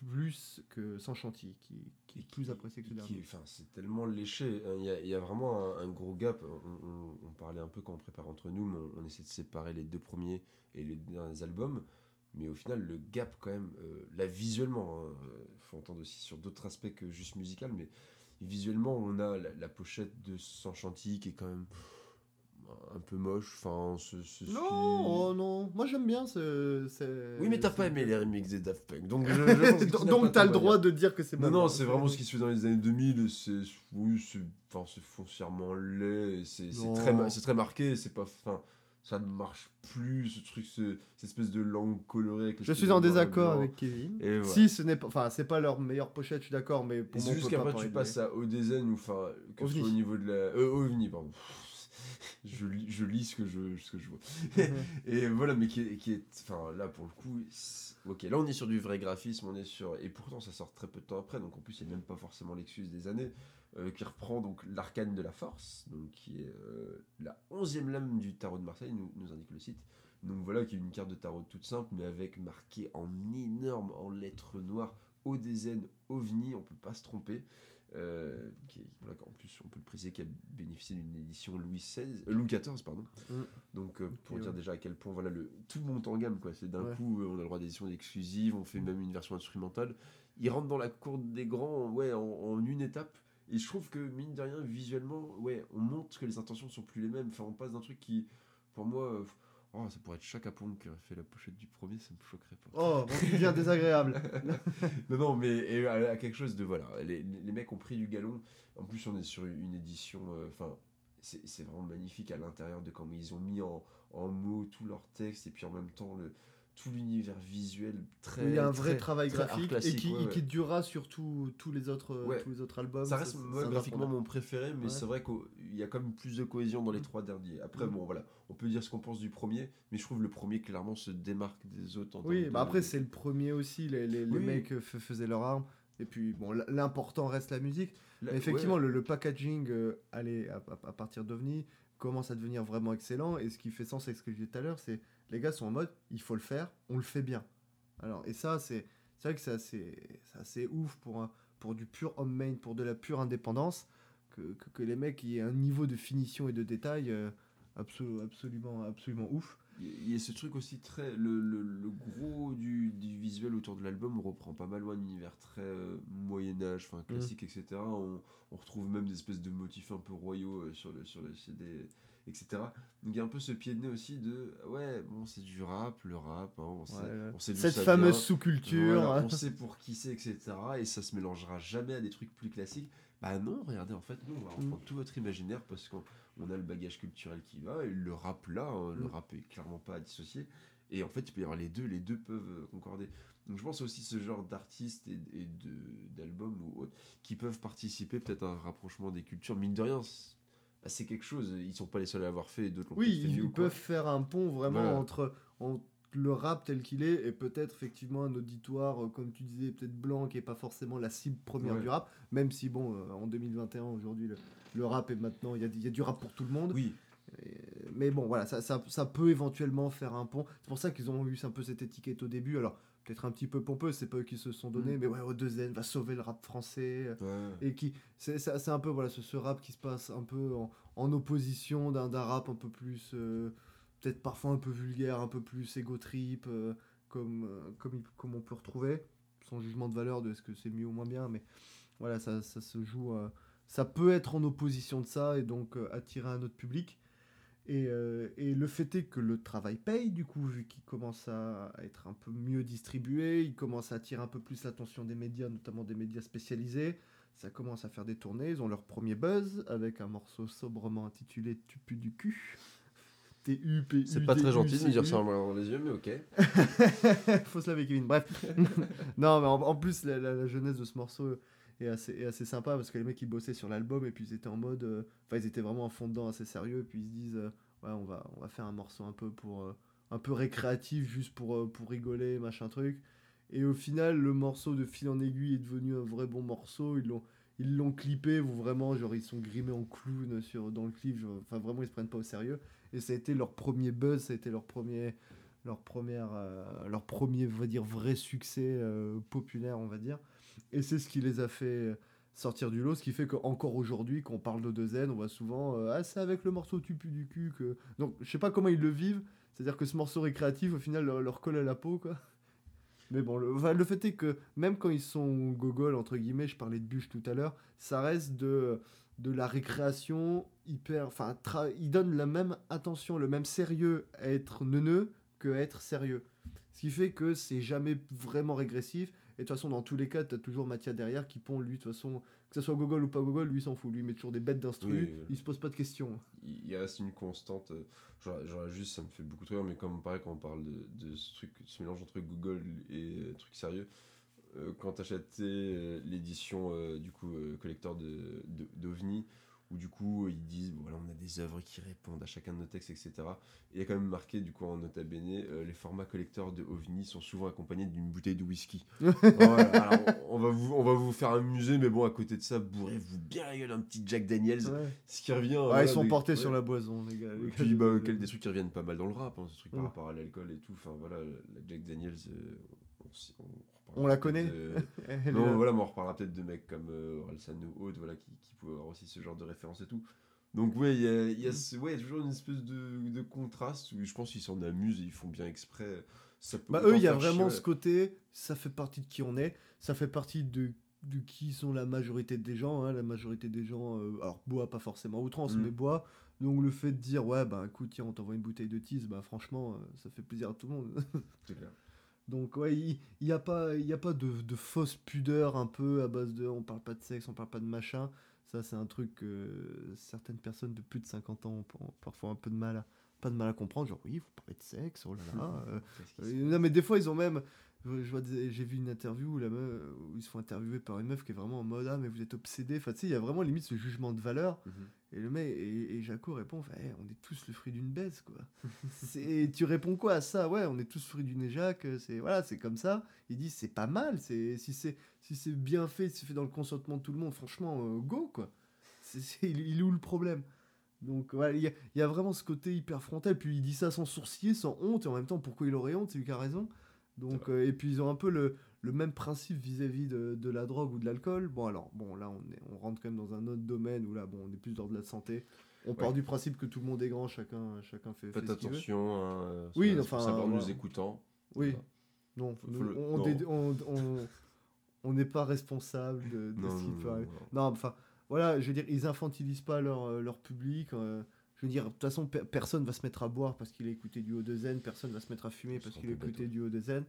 plus que Sans Chantilly, qui, qui est plus apprécié que ce dernier. enfin, c'est tellement léché. hein. Il y a, il y a vraiment un, un gros gap. On, on- on parlait un peu quand on prépare entre nous, mais on, on essaie de séparer les deux premiers et les derniers albums. Mais au final, le gap, quand même, euh, là, visuellement, il faut entendre aussi sur d'autres aspects que juste musical, mais visuellement, on a la, la pochette de Sans Chantilly qui est quand même un peu moche. Enfin, ce, ce- ce Non, qui- oh non, moi j'aime bien ce. ce- Oui, mais t'as pas aimé les remixes des Daft Punk. Donc, je, je pense que tu n'as Donc t'as le droit de dire que c'est Non, non, c'est vraiment ce qui se fait dans les années 2000. C'est oui, c'est enfin, c'est foncièrement laid. C'est très, c'est très marqué. C'est pas, enfin, ça ne marche plus. Ce truc, ce- cette espèce de langue colorée. Avec Je suis en désaccord blanc. avec Kevin. Et. Si ce n'est pas, enfin c'est pas leur meilleure pochette, je suis d'accord, mais pour moi parler tu passes à Odezen ou enfin que ce soit au niveau de la euh, OVNI pardon. Je lis, je lis ce que je ce que je vois. Et voilà, mais qui est, qui est enfin là pour le coup, ok, là on est sur du vrai graphisme, on est sur et pourtant ça sort très peu de temps après, donc en plus il n'y a même pas forcément l'excuse des années, euh, qui reprend donc l'arcane de la force, donc qui est euh, la onzième lame du tarot de Marseille, nous, nous indique le site. Donc voilà, qui est une carte de tarot toute simple, mais avec marqué en énorme, en lettres noires, ODZN, OVNI, on peut pas se tromper. Euh, qui voilà, en plus, on peut le préciser qu'elle bénéficie d'une édition Louis XVI, euh, Louis XIV, pardon. Mm. Donc, euh, pour dire ouais. déjà à quel point voilà, le, tout monte en gamme. quoi. C'est d'un Ouais. coup, on a le droit d'édition exclusive, on fait même une version instrumentale. Il rentre dans la cour des grands ouais, en, en une étape. Et je trouve que, mine de rien, visuellement, ouais, on montre que les intentions ne sont plus les mêmes. Enfin, on passe d'un truc qui, pour moi, oh, ça pourrait être Chaka Ponk qui aurait fait la pochette du premier, ça me choquerait pas. Oh, bon, tu désagréable. Non, non, mais et à, à quelque chose de voilà. Les, les mecs ont pris du galon. En plus, on est sur une édition. euh, Enfin, c'est c'est vraiment magnifique à l'intérieur de comment ils ont mis en, en mots tout leur texte et puis en même temps le tout l'univers visuel très. il y a un vrai très- travail très graphique et qui, ouais, et ouais. qui durera sur tous les autres euh, Ouais. tous les autres albums. Ça reste moi, graphiquement mon préféré, mais c'est vrai qu'il y a quand même plus de cohésion dans les Mm. trois derniers. Après, Mm. bon, voilà, on peut dire ce qu'on pense du premier, mais je trouve le premier clairement se démarque des autres. En Oui, bah de- après c'est le premier aussi, les, les, mecs euh, faisaient leur arme. Et puis bon, l'important reste la musique. Mais effectivement, le, le packaging, euh, allez, à, à- à partir d'OVNI, commence à devenir vraiment excellent. Et ce qui fait sens avec ce que je disais tout à l'heure, c'est les gars sont en mode, il faut le faire, on le fait bien. Alors, et ça, c'est vrai que c'est assez, ouf pour, un, pour du pur homemade, pour de la pure indépendance, que, que, que les mecs aient un niveau de finition et de détail euh, absolu- absolument, absolument ouf. Il y a ce truc aussi très. Le, le- le gros du, du visuel autour de l'album reprend pas mal loin un univers très euh, Moyen-Âge, enfin classique, etc. On, on retrouve même des espèces de motifs un peu royaux euh, sur, le, sur le CD, etc. Donc il y a un peu ce pied de nez aussi de. Ouais, bon, c'est du rap, le rap, hein, on, sait, Ouais, on sait Cette ça fameuse sous-culture. Voilà, on sait pour qui c'est, etc. Et ça se mélangera jamais à des trucs plus classiques. Bah non, regardez, en fait, nous, on va Mm. reprendre tout votre imaginaire parce qu'on on a le bagage culturel qui va, et le rap là, hein, le Mm. rap est clairement pas à dissocier. Et en fait, il peut y avoir les deux, les deux peuvent euh, concorder. Donc je pense aussi ce genre d'artistes et, et de, d'albums ou autres qui peuvent participer peut-être à un rapprochement des cultures. Mine de rien, c'est, bah, c'est quelque chose, ils sont pas les seuls à l'avoir fait d'autres Oui, ils, mieux peuvent faire un pont vraiment Voilà. entre, entre le rap tel qu'il est et peut-être effectivement un auditoire, euh, comme tu disais, peut-être blanc, qui est pas forcément la cible première Ouais. du rap, même si, bon, euh, en 2021, aujourd'hui, le, le rap est maintenant, il y y a du rap pour tout le monde. Oui, Et- mais bon, voilà, ça, ça, ça peut éventuellement faire un pont. C'est pour ça qu'ils ont eu un peu cette étiquette au début. Alors, peut-être un petit peu pompeux, c'est pas eux qui se sont donnés, Mm. mais ouais, O2N va sauver le rap français ouais. et qui c'est c'est- un peu voilà ce, ce rap qui se passe un peu en, en opposition d'un d'un rap un peu plus euh, peut-être parfois un peu vulgaire un peu plus ego trip euh, comme euh, comme comme on peut retrouver sans jugement de valeur de est-ce que c'est mieux ou moins bien mais voilà ça, ça se joue ça peut être en opposition de ça et donc attirer un autre public et, euh, et le fait est que le travail paye, du coup, vu qu'il commence à être un peu mieux distribué, il commence à attirer un peu plus l'attention des médias, notamment des médias spécialisés. Ça commence à faire des tournées, ils ont leur premier buzz avec un morceau sobrement intitulé Tu pues du cul. T-U-P-U. C'est pas très gentil de me dire ça en les yeux, mais ok. Faut se laver, Kevin. Bref. non, mais en, en plus, la, la- la jeunesse de ce morceau est assez, assez sympa parce que les mecs ils bossaient sur l'album et puis ils étaient en mode. euh, Enfin, ils étaient vraiment en fond dedans assez sérieux. Et puis ils se disent euh, Ouais, on va, on va faire un morceau un peu pour. euh, un peu récréatif, juste pour, pour rigoler, machin truc. Et au final, le morceau de fil en aiguille est devenu un vrai bon morceau. Ils l'ont. Ils l'ont clippé, où vraiment, genre, ils sont grimés en clown sur, dans le clip. Enfin, vraiment, ils se prennent pas au sérieux. Et ça a été leur premier buzz, ça a été leur premier, leur première euh, leur premier va dire vrai succès euh, populaire on va dire. Et c'est ce qui les a fait sortir du lot ce qui fait qu'encore aujourd'hui quand on parle de 2N on voit souvent euh, ah c'est avec le morceau tu pues du cul que donc je sais pas comment ils le vivent c'est à dire que ce morceau récréatif au final leur, colle à la peau quoi. Mais bon le, fait est que même quand ils sont gogol entre guillemets je parlais de bûche tout à l'heure ça reste de de la récréation hyper enfin ils donnent la même attention le même sérieux à être neuneux que être sérieux ce qui fait que c'est jamais vraiment régressif. Et de toute façon, dans tous les cas, tu as toujours Mathia derrière qui pond, lui, de toute façon, que ce soit Gogol ou pas Gogol, lui s'en fout. Lui il met toujours des bêtes d'instru, Oui, il se pose pas de questions. il il reste une constante. euh, Genre, genre juste, ça me fait beaucoup de rire, mais comme pareil, quand on parle de, de ce truc, ce mélange entre Google et euh, truc sérieux, euh, quand t'achetais euh, l'édition euh, du coup collector de de- d'OVNI, où du coup ils disent bon, voilà on a des œuvres qui répondent à chacun de nos textes, etc. Et il y a quand même marqué du coup en nota bene, euh, les formats collecteurs de OVNI sont souvent accompagnés d'une bouteille de whisky. Voilà, alors, on, va vous, on va vous faire amuser, mais bon à côté de ça, bourrez-vous bien la gueule un petit Jack Daniels, Ouais. ce qui revient. Ouais, voilà, ils sont portés ouais. sur la boison, les gars. les Et puis, bah, quel des trucs qui reviennent pas mal dans le rap, hein, ce truc par rapport à l'alcool et tout. Enfin, voilà, la Jack Daniels, euh, on, On la connaît de- non, là. voilà, mais on reparlera peut-être de mecs comme euh, Orelsan ou autres, voilà, qui, qui pouvaient avoir aussi ce genre de références et tout. Donc, ouais, il y a, y, ce- ouais, toujours une espèce de, de contraste où je pense qu'ils s'en amusent et ils font bien exprès. Ça peut Bah, eux, il y a chier, vraiment ce côté, ça fait partie de qui on est, ça fait partie de, de qui sont la majorité des gens. hein, La majorité des gens, euh, alors boit pas forcément outrance, Mm. mais boit. Donc le fait de dire, ouais, bah écoute, tiens, on t'envoie une bouteille de tease, bah franchement, euh, ça fait plaisir à tout le monde. C'est clair. Donc ouais, il n'y a pas, il y a pas de, de fausse pudeur un peu à base de on parle pas de sexe, on parle pas de machin. Ça, c'est un truc que certaines personnes de plus de 50 ans ont, parfois un peu de mal à, pas de mal à comprendre. Genre, oui, vous parlez de sexe, oh là là. euh, euh, non, mais des fois, ils ont même. J'ai vu une interview où, la meuf, où ils se font interviewer par une meuf qui est vraiment en mode Ah, mais vous êtes obsédé. Enfin, tu sais, il y a vraiment limite ce jugement de valeur. Mhm. Et le mec, et, et Jaco répond Eh, On est tous le fruit d'une baisse, quoi. C'est- tu réponds quoi à ça? Ouais, on est tous fruit d'une éjac. C'est voilà, c'est comme ça. Il dit C'est pas mal. C'est si c'est si c'est bien fait, si c'est fait dans le consentement de tout le monde, franchement, euh, go, quoi. C'est- il, il est où le problème? Donc voilà, il y, y a vraiment ce côté hyper frontal. Puis il dit ça sans sourcier, sans honte, et en même temps, pourquoi il aurait honte? C'est lui qui a raison. Donc, euh, et puis ils ont un peu le, le même principe vis-à-vis de, de la drogue ou de l'alcool. Bon, alors, bon, là, on, est, on rentre quand même dans un autre domaine où là, bon, on est plus dans de la santé. On part du principe que tout le monde est grand, chacun, chacun fait, fait Faites attention, hein, euh, Oui, soyez enfin, en nous écoutant. Oui, Voilà. non, Faut- nous, faut le- on n'est pas responsable de, de Non, ce qui peut arriver. non. Enfin, voilà, je veux dire, ils infantilisent pas leur, euh, leur public. euh, je veux dire, de toute façon, pe- personne va se mettre à boire parce qu'il a écouté du haut de zen, personne va se mettre à fumer parce qu'il a écouté du haut de zen.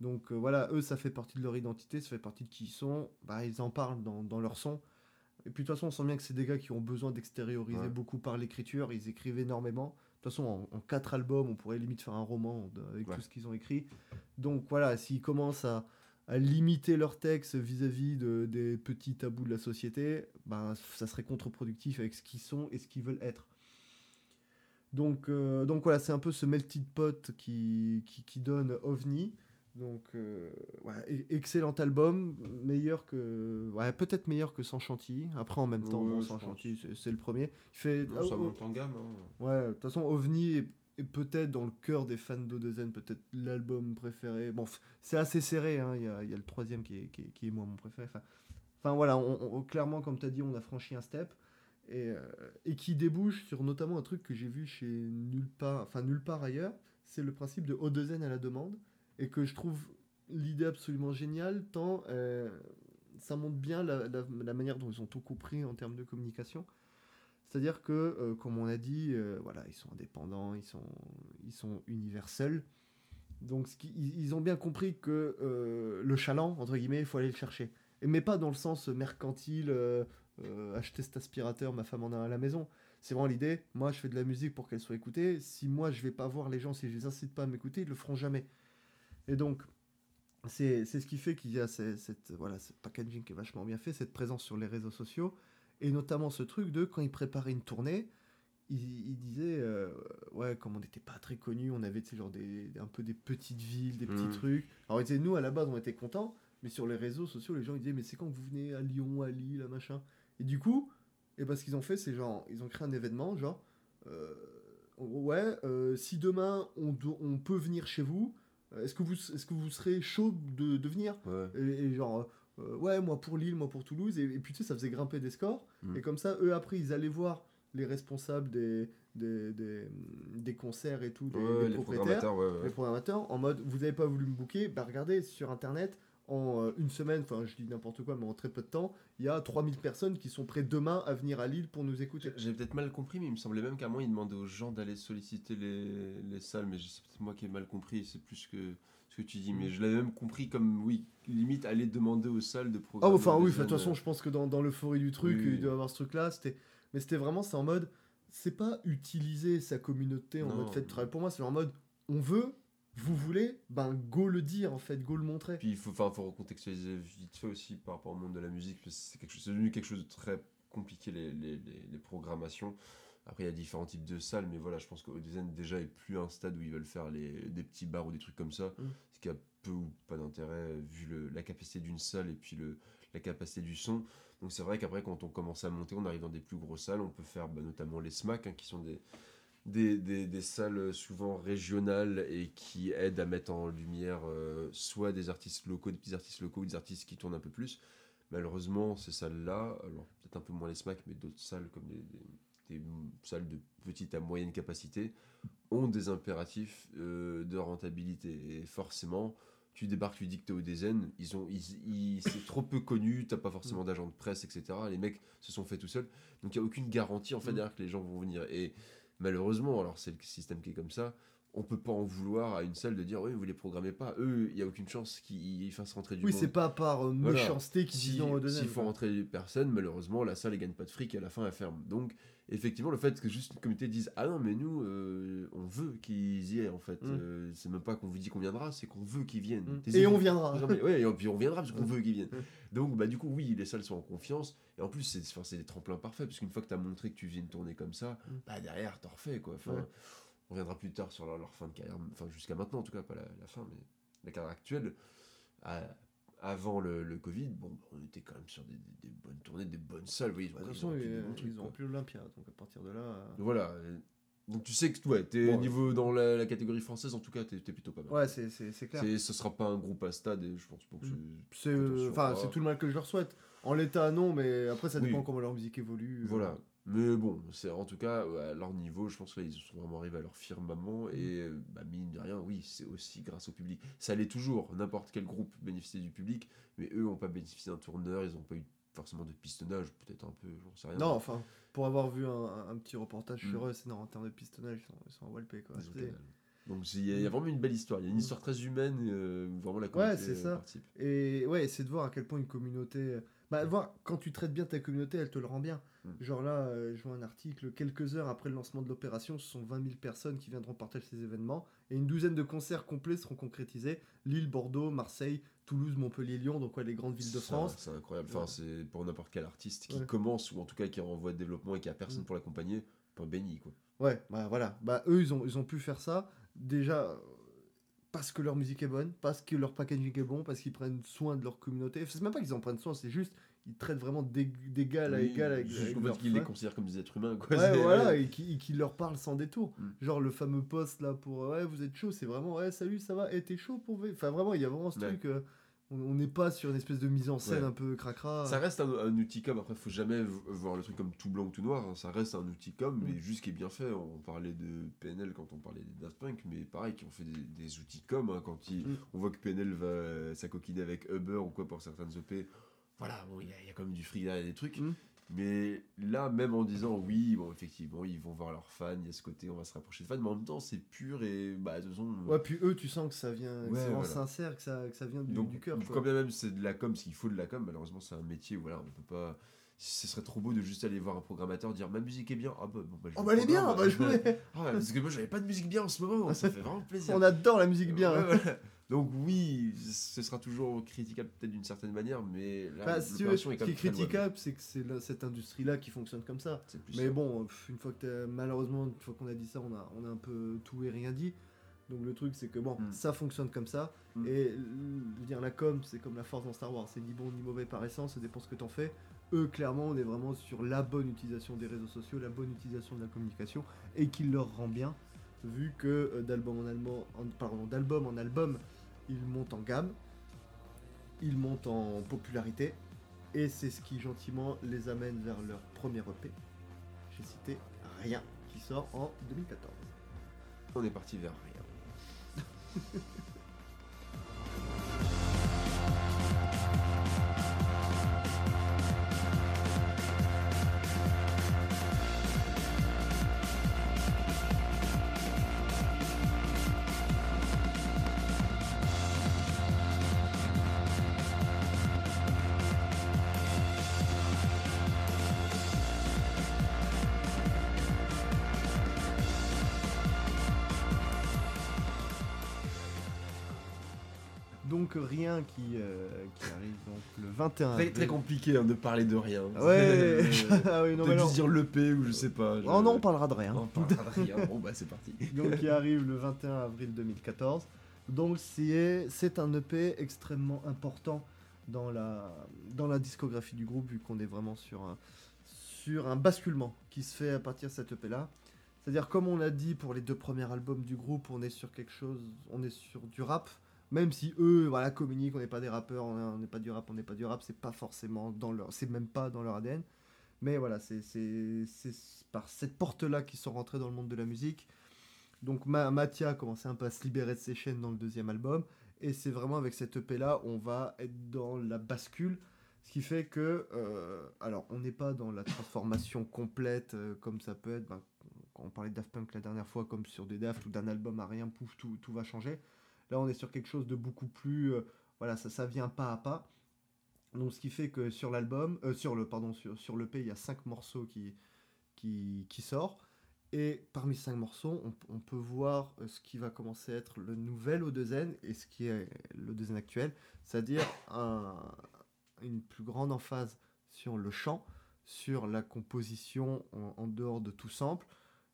Donc euh, voilà, eux, ça fait partie de leur identité, ça fait partie de qui ils sont. Bah, ils en parlent dans, dans leur son. Et puis de toute façon, on sent bien que c'est des gars qui ont besoin d'extérioriser Ouais. beaucoup par l'écriture. Ils écrivent énormément. De toute façon, en, en quatre albums, on pourrait limite faire un roman avec Ouais. tout ce qu'ils ont écrit. Donc voilà, s'ils commencent à, à limiter leur texte vis-à-vis de, des petits tabous de la société, ben, ça serait contre-productif avec ce qu'ils sont et ce qu'ils veulent être. Donc, euh, donc voilà, c'est un peu ce melting pot qui, qui, qui donne OVNI. Donc, euh, ouais, e- excellent album, meilleur que. Ouais, peut-être meilleur que Sans Chantilly. Après, en même temps, Ouais, bon, Sans. Chantilly, c'est- le premier. Il fait. Non, ça oh, monte en gamme. hein. Ouais, de toute façon, OVNI est, est peut-être dans le cœur des fans d'Odezen, peut-être l'album préféré. Bon, c'est assez serré, hein, il y, a, y a le troisième qui est, qui est, qui est moi mon préféré. Enfin, enfin voilà, on, on- clairement, comme tu as dit, on a franchi un step. Et, euh, et qui débouche sur notamment un truc que j'ai vu chez nulle part, enfin nulle part ailleurs, c'est le principe de Odezen à la demande, et que je trouve l'idée absolument géniale, tant euh, ça montre bien la, manière dont ils ont tout compris en termes de communication. C'est-à-dire que, euh, comme on a dit, voilà, ils sont indépendants, ils sont, ils sont universels. Donc, ils, ont bien compris que le chaland, entre guillemets, il faut aller le chercher. Mais pas dans le sens mercantile, euh, acheter cet aspirateur, ma femme en a un à la maison. C'est vraiment l'idée, moi je fais de la musique pour qu'elle soit écoutée. Si moi je vais pas voir les gens, si je les incite pas à m'écouter, ils le feront jamais. Et donc, c'est ce qui fait qu'il y a ce- cette, voilà, ce packaging qui est vachement bien fait, cette présence sur les réseaux sociaux. Et notamment ce truc de quand ils préparaient une tournée, ils, ils disaient, euh, ouais, comme on n'était pas très connus, on avait genre des, un peu des petites villes, des petits Mhm. trucs. Alors ils disaient, nous à la base on était contents, mais sur les réseaux sociaux, les gens ils disaient, mais c'est quand que vous venez à Lyon, à Lille, à machin? Et du coup, et ben, ce qu'ils ont fait, c'est genre, ils ont créé un événement, genre, euh, ouais, euh, si demain on, do- on peut venir chez vous, euh, est-ce que vous, est-ce que vous serez chaud de, de venir? Ouais. et, et genre, euh, ouais, moi pour Lille, moi pour Toulouse. Et, et puis tu sais, ça faisait grimper des scores. Mm. Et comme ça, eux après, ils allaient voir les responsables des, des, des, des concerts et tout, des, Ouais, des les propriétaires, programmateurs, ouais. les programmateurs, en mode, vous n'avez pas voulu me booker, bah regardez sur Internet. En euh, une semaine, enfin je dis n'importe quoi, mais en très peu de temps, il y a 3000 personnes qui sont prêtes demain à venir à Lille pour nous écouter. J'ai peut-être mal compris, mais il me semblait même qu'à un moment, il demandait aux gens d'aller solliciter les, les salles, mais c'est peut-être moi qui ai mal compris, c'est plus que ce que tu dis. Mais Mm. je l'avais même compris comme, oui, limite aller demander aux salles de Ah, programmer. enfin oui, de toute façon, je pense que dans, dans l'euphorie du truc, Oui, il doit y avoir ce truc-là. Mais c'était vraiment, c'est en mode, c'est pas utiliser sa communauté en Non. mode fait de travail. Pour moi, c'est en mode, on veut, vous voulez, ben go le dire en fait, go le montrer. Puis il faut, faut recontextualiser vite fait aussi par rapport au monde de la musique, parce que c'est, quelque chose, devenu quelque chose de très compliqué, les, les, les- les programmations. Après, il y a différents types de salles, mais voilà, je pense qu'Odezen déjà est plus un stade où ils veulent faire les, des petits bars ou des trucs comme ça, Mm. ce qui a peu ou pas d'intérêt vu le, la capacité d'une salle et puis le, la capacité du son. Donc c'est vrai qu'après, quand on commence à monter, on arrive dans des plus grosses salles, on peut faire bah, notamment les SMAC, hein, qui sont des, des, des, des salles souvent régionales et qui aident à mettre en lumière euh, soit des artistes locaux, des petits artistes locaux ou des artistes qui tournent un peu plus. Malheureusement, ces salles-là, alors peut-être un peu moins les SMAC, mais d'autres salles comme des, salles de petite à moyenne capacité, ont des impératifs euh, de rentabilité. Et forcément, tu débarques, tu dis que t'es au Dezen, ils ont, ils, ils- c'est trop peu connu, t'as pas forcément d'agent de presse, etc. Les mecs se sont faits tout seuls. Donc il n'y a aucune garantie en fait Mm. derrière que les gens vont venir. Et malheureusement, alors c'est le système qui est comme ça, on peut pas en vouloir à une salle de dire oui vous les programmez pas eux il y a aucune chance qu'ils fassent rentrer du Oui, monde c'est pas par euh, Voilà. méchanceté qu'ils si, disent non au deuxième. s'il faut quoi. rentrer des personnes, malheureusement, la salle ne gagne pas de fric et à la fin elle ferme. Donc, effectivement, le fait que juste une communauté dise Ah non, mais nous, euh, on veut qu'ils y aient en fait. Mm. Euh, c'est même pas qu'on vous dit qu'on viendra, c'est qu'on veut qu'ils viennent. Mm. Et on viendra. Ouais, et puis on viendra parce qu'on Mm. veut qu'ils viennent. Donc, bah, du coup, oui, les salles sont en confiance. Et en plus, c'est des tremplins parfaits parce qu'une fois que tu as montré que tu viens une tournée comme ça, bah, derrière, t'en refais quoi. Enfin. On reviendra plus tard sur leur, leur fin de carrière, enfin, jusqu'à maintenant en tout cas, pas la, la fin, mais la carrière actuelle. À- avant le, le Covid, bon, on était quand même sur des, des- des bonnes tournées, des bonnes salles. Oui, ils De ont, toute ils façon, rempli ils, trucs, ils ont plus l'Olympia, donc à partir de là. euh, Voilà. et- Donc tu sais que ouais, t'es Bon, niveau dans la, la catégorie française, en tout cas, t'es t'es plutôt pas mal. Ouais, c'est clair. Ce sera pas un groupe à stade et je pense pas que Mm. c'est- C'est euh, Attention, enfin, c'est tout le mal que je leur souhaite. En l'état, non, mais après, ça Oui. dépend comment leur musique évolue. euh. Voilà. Mais bon, c'est en tout cas, ouais, à leur niveau, je pense qu'ils sont vraiment arrivés à leur firmament. Mm. Et euh, bah, mine de rien, oui, c'est aussi grâce au public. Ça l'est toujours. N'importe quel groupe bénéficiait du public, mais eux n'ont pas bénéficié d'un tourneur, ils n'ont pas eu forcément de pistonnage, peut-être un peu, j'en sais rien. Non, enfin, pour avoir vu un, un petit reportage Mm. sur eux, c'est non, en termes de pistonnage, ils sont, ils sont quoi. Donc il y, a- y a vraiment une belle histoire. Il y a une Mm. histoire très humaine, euh, vraiment la communauté euh, ça. participe. Et ouais, c'est de voir à quel point une communauté. Bah, voir, quand tu traites bien ta communauté, elle te le rend bien. Mm. Genre là, euh, je vois un article, quelques heures après le lancement de l'opération, ce sont 20 000 personnes qui viendront partager ces événements. Et une douzaine de concerts complets seront concrétisés. Lille, Bordeaux, Marseille, Toulouse, Montpellier, Lyon, donc ouais, les grandes villes de France. C'est incroyable. Enfin, Ouais. c'est pour n'importe quel artiste qui Ouais. commence ou en tout cas qui est en voie de développement et qui a personne Mm. pour l'accompagner, pas béni quoi. Ouais, bah voilà. Bah eux, ils ont, ils ont pu faire ça. Déjà, parce que leur musique est bonne, parce que leur packaging est bon, parce qu'ils prennent soin de leur communauté. C'est même pas qu'ils en prennent soin, c'est juste, ils traitent vraiment d'ég- d'égal à égal avec, juste avec qu'ils les considèrent comme des êtres humains quoi. Ouais, voilà, et qui, qui leur parlent sans détour. Mm. Genre le fameux post là pour euh, ouais, vous êtes chaud, c'est vraiment ouais, salut, ça va, et t'es chaud pour V Enfin, vraiment, il y a vraiment ce Ouais. truc. euh, on n'est pas sur une espèce de mise en scène Ouais. un peu cracra. Ça reste un, un outil com, après faut jamais voir le truc comme tout blanc ou tout noir, hein. ça reste un outil com, Mm. mais juste qui est bien fait. On parlait de PNL quand on parlait des Daft Punk, mais pareil, qui ont fait des, des outils com, hein, quand ils- Mm. on voit que PNL va s'acoquiner avec Uber ou quoi pour certaines EP. Voilà, bon, il y, a- il y a quand même du fric derrière des trucs. Mm. Mais là, même en disant oui, bon, effectivement, ils vont voir leurs fans, il y a ce côté, on va se rapprocher de fans, mais en même temps, c'est pur et bah, de toute façon. Ouais, puis eux, tu sens que ça vient, Ouais, c'est vraiment voilà. sincère, que ça, que ça vient du, Donc, du cœur. quoi. quand bien même c'est de la com, s'il faut de la com, malheureusement c'est un métier où voilà, on peut pas. Ce serait trop beau de juste aller voir un programmateur dire ma musique est bien. Ah bah, bon, bah, je Oh bah elle est bien, programme. bah jouer Ah parce que moi j'avais pas de musique bien en ce moment, ça fait vraiment plaisir. On adore la musique bien. Ouais, voilà. Donc oui, ce sera toujours critiquable peut-être d'une certaine manière, mais là, si veux, ce est quand qui est critiquable, c'est que c'est cette industrie-là qui fonctionne comme ça. Mais ça. bon, une fois que malheureusement, une fois qu'on a dit ça, on a, on a un peu tout et rien dit. Donc le truc, c'est que bon, Mm. ça fonctionne comme ça. Mm. Et dire, la com, c'est comme la force dans Star Wars. C'est ni bon ni mauvais par essence, ça dépend ce que t'en fais. Eux, clairement, on est vraiment sur la bonne utilisation des réseaux sociaux, la bonne utilisation de la communication, et qui leur rend bien, vu que euh, d'album en album, en, pardon, d'album en album, ils montent en gamme, ils montent en popularité, et c'est ce qui gentiment les amène vers leur premier EP. J'ai cité Rien, qui sort en 2014. On est parti vers rien. Donc rien qui, euh, qui arrive donc le 21 Très, très compliqué hein, de parler de rien. Ouais, ah oui, non, mais Peut-être non. juste dire l'EP ou je sais pas. je- Oh non, on parlera de rien. On parlera de rien. Bon bah c'est parti. donc qui arrive le 21 avril 2014. Donc c'est c'est un EP extrêmement important dans la, dans la discographie du groupe, vu qu'on est vraiment sur un, sur un basculement qui se fait à partir de cet EP là. C'est-à-dire comme on l'a dit pour les deux premiers albums du groupe, on est sur quelque chose, on est sur du rap. Même si eux, voilà, communiquent, on n'est pas des rappeurs, on est- on n'est pas du rap, on n'est pas du rap, c'est pas forcément dans leur, c'est même pas dans leur ADN. Mais voilà, c'est par cette porte-là qu'ils sont rentrés dans le monde de la musique. Donc Ma Mathia a commencé un peu à se libérer de ses chaînes dans le deuxième album. Et c'est vraiment avec cette EP-là, on va être dans la bascule. Ce qui fait que, euh, alors, on n'est pas dans la transformation complète euh, comme ça peut être ben, quand on parlait de Daft Punk la dernière fois, comme sur des Daft ou d'un album à rien, pouf, tout, tout va changer. Là, on est sur quelque chose de beaucoup plus. euh, voilà, ça, ça vient pas à pas. Donc, ce qui fait que sur l'album, euh, sur le pardon, sur, sur l'EP, il y a cinq morceaux qui, qui, qui sort. Et parmi ces cinq morceaux, on, peut voir euh, ce qui va commencer à être le nouvel O2N et ce qui est le O2N actuel, c'est-à-dire un- une plus grande emphase sur le chant, sur la composition en, dehors de tout sample.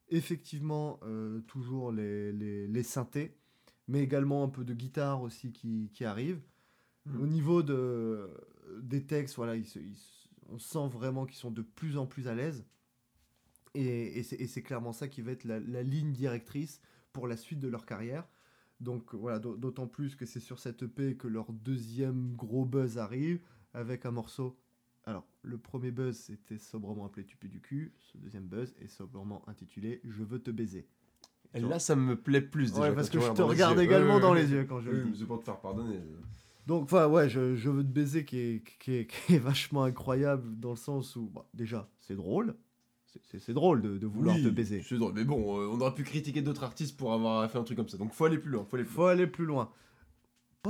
Effectivement, toujours les, les, les synthés, mais également un peu de guitare aussi qui, qui arrive. Mhm. Au niveau de, des textes, voilà, ils se- ils se- on sent vraiment qu'ils sont de plus en plus à l'aise. Et, et c'est clairement ça qui va être la, la ligne directrice pour la suite de leur carrière. Donc voilà, d'au- d'autant plus que c'est sur cette EP que leur deuxième gros buzz arrive avec un morceau. Alors, le premier buzz c'était sobrement appelé Tu pues du cul. Ce deuxième buzz est sobrement intitulé Je veux te baiser. Et là, ça me plaît plus déjà. Ouais, parce que je te regarde également dans les yeux quand je Oui, c'est pour te faire pardonner. Donc, enfin, ouais, je, je veux te baiser qui est, qui, est, qui est vachement incroyable dans le sens où, bah, déjà, c'est drôle. C'est- drôle de, de vouloir Oui, te baiser. C'est drôle, mais bon, euh, on aurait pu critiquer d'autres artistes pour avoir fait un truc comme ça. Donc faut aller plus loin, faut aller plus Faut aller plus loin.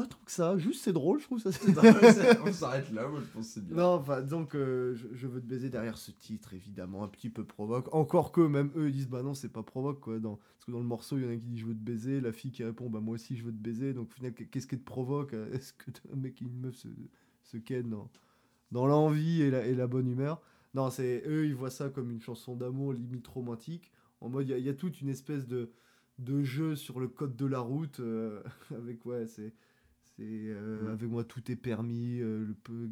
Pas tant que ça, juste c'est drôle, je trouve ça. c'est- on s'arrête là, moi je pense c'est bien. non, enfin, donc, euh, je, je veux te baiser derrière ce titre, évidemment, un petit peu provoque. Encore que, même eux, ils disent, bah non, c'est pas provoque, quoi. Dans, parce que dans le morceau, il y en a qui dit, je veux te baiser. La fille qui répond, bah moi aussi, je veux te baiser. Donc, au final, qu'est-ce qui te provoque? Euh, Est-ce que un mec et une meuf se, se ken dans, dans l'envie et la, et la bonne humeur? Non, c'est eux, ils voient ça comme une chanson d'amour limite romantique. En mode, il y a- il y, a toute une espèce de, de jeu sur le code de la route. euh, avec, ouais, c'est. C'est euh, Mm. avec moi tout est permis, euh,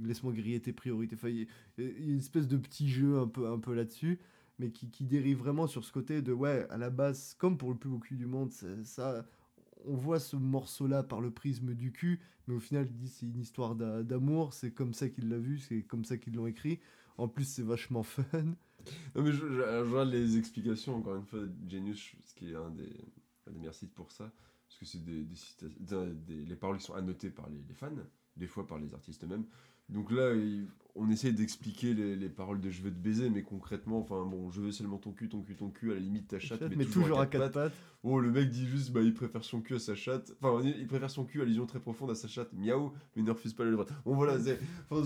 laisse-moi griller tes priorités. Enfin, il y, a une espèce de petit jeu un peu, un peu là-dessus, mais qui, qui dérive vraiment sur ce côté de ouais, à la base, comme pour le plus beau cul du monde, ça, on voit ce morceau-là par le prisme du cul, mais au final, il dit c'est une histoire d'a- d'amour, c'est comme ça qu'il l'a vu, c'est comme ça qu'ils l'ont écrit. En plus, c'est vachement fun. Non, mais je, je, je regarde les explications, encore une fois, de Genius, ce qui est un des, un des meilleurs sites pour ça. Parce que c'est des, des, les paroles qui sont annotées par les, les fans, des fois par les artistes eux-mêmes. Donc là, il- on essaie d'expliquer les, les paroles de Je veux te baiser, mais concrètement, enfin bon, je veux seulement ton cul, ton cul, ton cul, à la limite ta chatte, mais, toujours à quatre pattes. Oh, le mec dit juste, bah, il préfère son cul à sa chatte. Enfin, il préfère son cul à lésion très profonde à sa chatte. Miaou, mais ne refuse pas le bras. Bon, voilà, c'est. Enfin,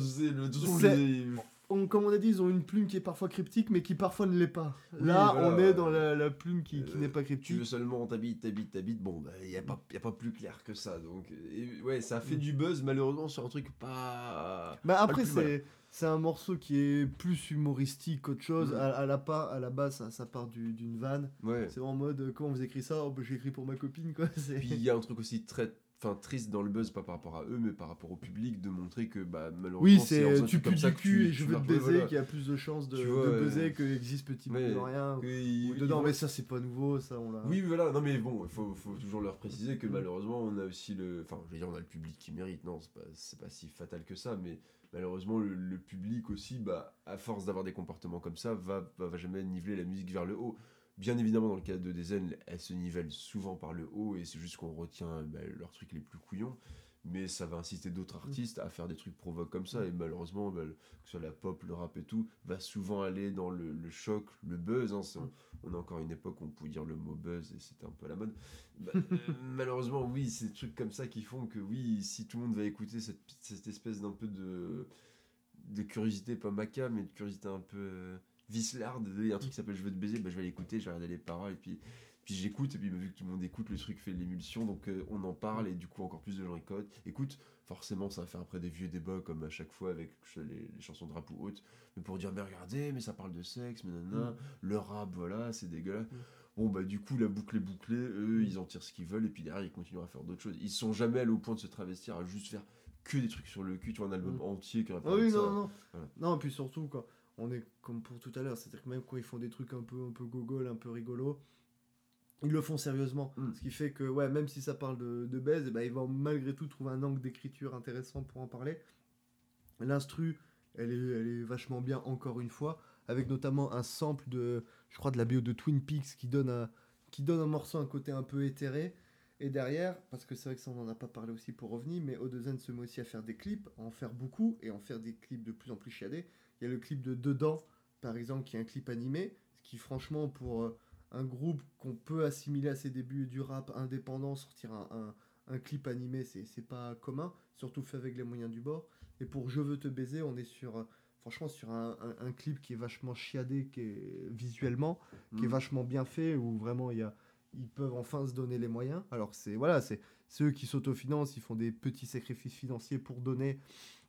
c'est. On- comme on a dit, ils ont une plume qui est parfois cryptique, mais qui parfois ne l'est pas. Là, voilà, on est dans la, la plume qui, qui Euh, n'est pas Tu veux cryptique. seulement t'habites, t'habites, t'habites. Bon, bah, il n'y a, pas- y a pas plus clair que ça. Donc, et, ouais, ça a fait du buzz, malheureusement, sur un truc pas. Bah après, c'est c'est un morceau qui est plus humoristique qu'autre chose. Mhm. À, à la part, à la base, ça, ça part du- d'une vanne. Ouais. C'est en mode, euh, comment vous écrit ça? Oh, bah, J'ai écrit pour ma copine, quoi. Il y a un truc aussi très. Enfin, triste dans le buzz, pas par rapport à eux, mais par rapport au public, de montrer que, bah, malheureusement. Oui, c'est tu pues du cul et je veux te baiser, voilà. qu'il y a plus de chances de, vois, euh, baiser que existe petit ouais. de rien. Et Ou dedans, mais ça, c'est pas nouveau, ça, on l'a. Oui, voilà, non mais bon, il faut, faut toujours leur préciser que malheureusement on a aussi le. Enfin, je veux dire, on a le public qui mérite, non, c'est pas, c'est pas si fatal que ça, mais malheureusement le, le public aussi, bah, à force d'avoir des comportements comme ça, va, va, va jamais niveler la musique vers le haut. Bien évidemment, dans le cas de Dezen, elle se nivelle souvent par le haut et c'est juste qu'on retient bah, leurs trucs les plus couillons. Mais ça va inciter d'autres artistes à faire des trucs provoques comme ça. Et malheureusement, bah, que ce soit la pop, le rap et tout, va souvent aller dans le, le choc, le buzz. hein. C'est- on a encore une époque où on pouvait dire le mot buzz et c'était un peu à la mode. Bah, euh, malheureusement, oui, c'est des trucs comme ça qui font que, oui, si tout le monde va écouter cette, cette espèce d'un peu de, de curiosité, pas maca, mais de curiosité un peu vicelarde, il y a un truc qui s'appelle Je veux te baiser, bah, je vais l'écouter, je vais regarder les paroles, et puis, puis j'écoute, et puis bah, vu que tout le monde écoute, le truc fait l'émulsion, donc euh, on en parle, et du coup, encore plus de gens écoutent. Écoute, forcément, ça va faire après des vieux débats, comme à chaque fois avec les, les chansons de rap ou autres, mais pour dire, mais regardez, mais ça parle de sexe, mais nanana, le rap, voilà, c'est dégueulasse. Bon, bah, du coup, la boucle est bouclée, eux, ils en tirent ce qu'ils veulent, et puis derrière, ils continuent à faire d'autres choses. Ils sont jamais allés au point de se travestir à juste faire que des trucs sur le cul, tu vois, un album Mm. entier qui aurait Ah parlé oui, de ça. non, non. Voilà. Non, et puis surtout, quand on est comme pour tout à l'heure, c'est-à-dire que même quand ils font des trucs un peu, un peu gogol, un peu rigolo, ils le font sérieusement. Mm. Ce qui fait que, ouais, même si ça parle de, de baise, eh ben, ils vont malgré tout trouver un angle d'écriture intéressant pour en parler. L'instru, elle est, elle est vachement bien, encore une fois, avec notamment un sample de, je crois, de la BO de Twin Peaks qui donne un, qui donne un morceau un côté un peu éthéré. Et derrière, parce que c'est vrai que ça on n'en a pas parlé aussi pour revenir, mais Odezen se met aussi à faire des clips, à en faire beaucoup et à en faire des clips de plus en plus chiadés. Il y a le clip de Dedans, par exemple, qui est un clip animé, ce qui franchement pour euh, un groupe qu'on peut assimiler à ses débuts du rap indépendant, sortir un, un- un clip animé, c'est pas commun, surtout fait avec les moyens du bord. Et pour Je veux te baiser, on est sur, euh, franchement, sur un, un- un clip qui est vachement chiadé, qui est visuellement, qui est Mm. vachement bien fait, où vraiment il y a, ils peuvent enfin se donner les moyens. Alors c'est voilà, c'est ceux qui s'autofinancent, ils font des petits sacrifices financiers pour donner,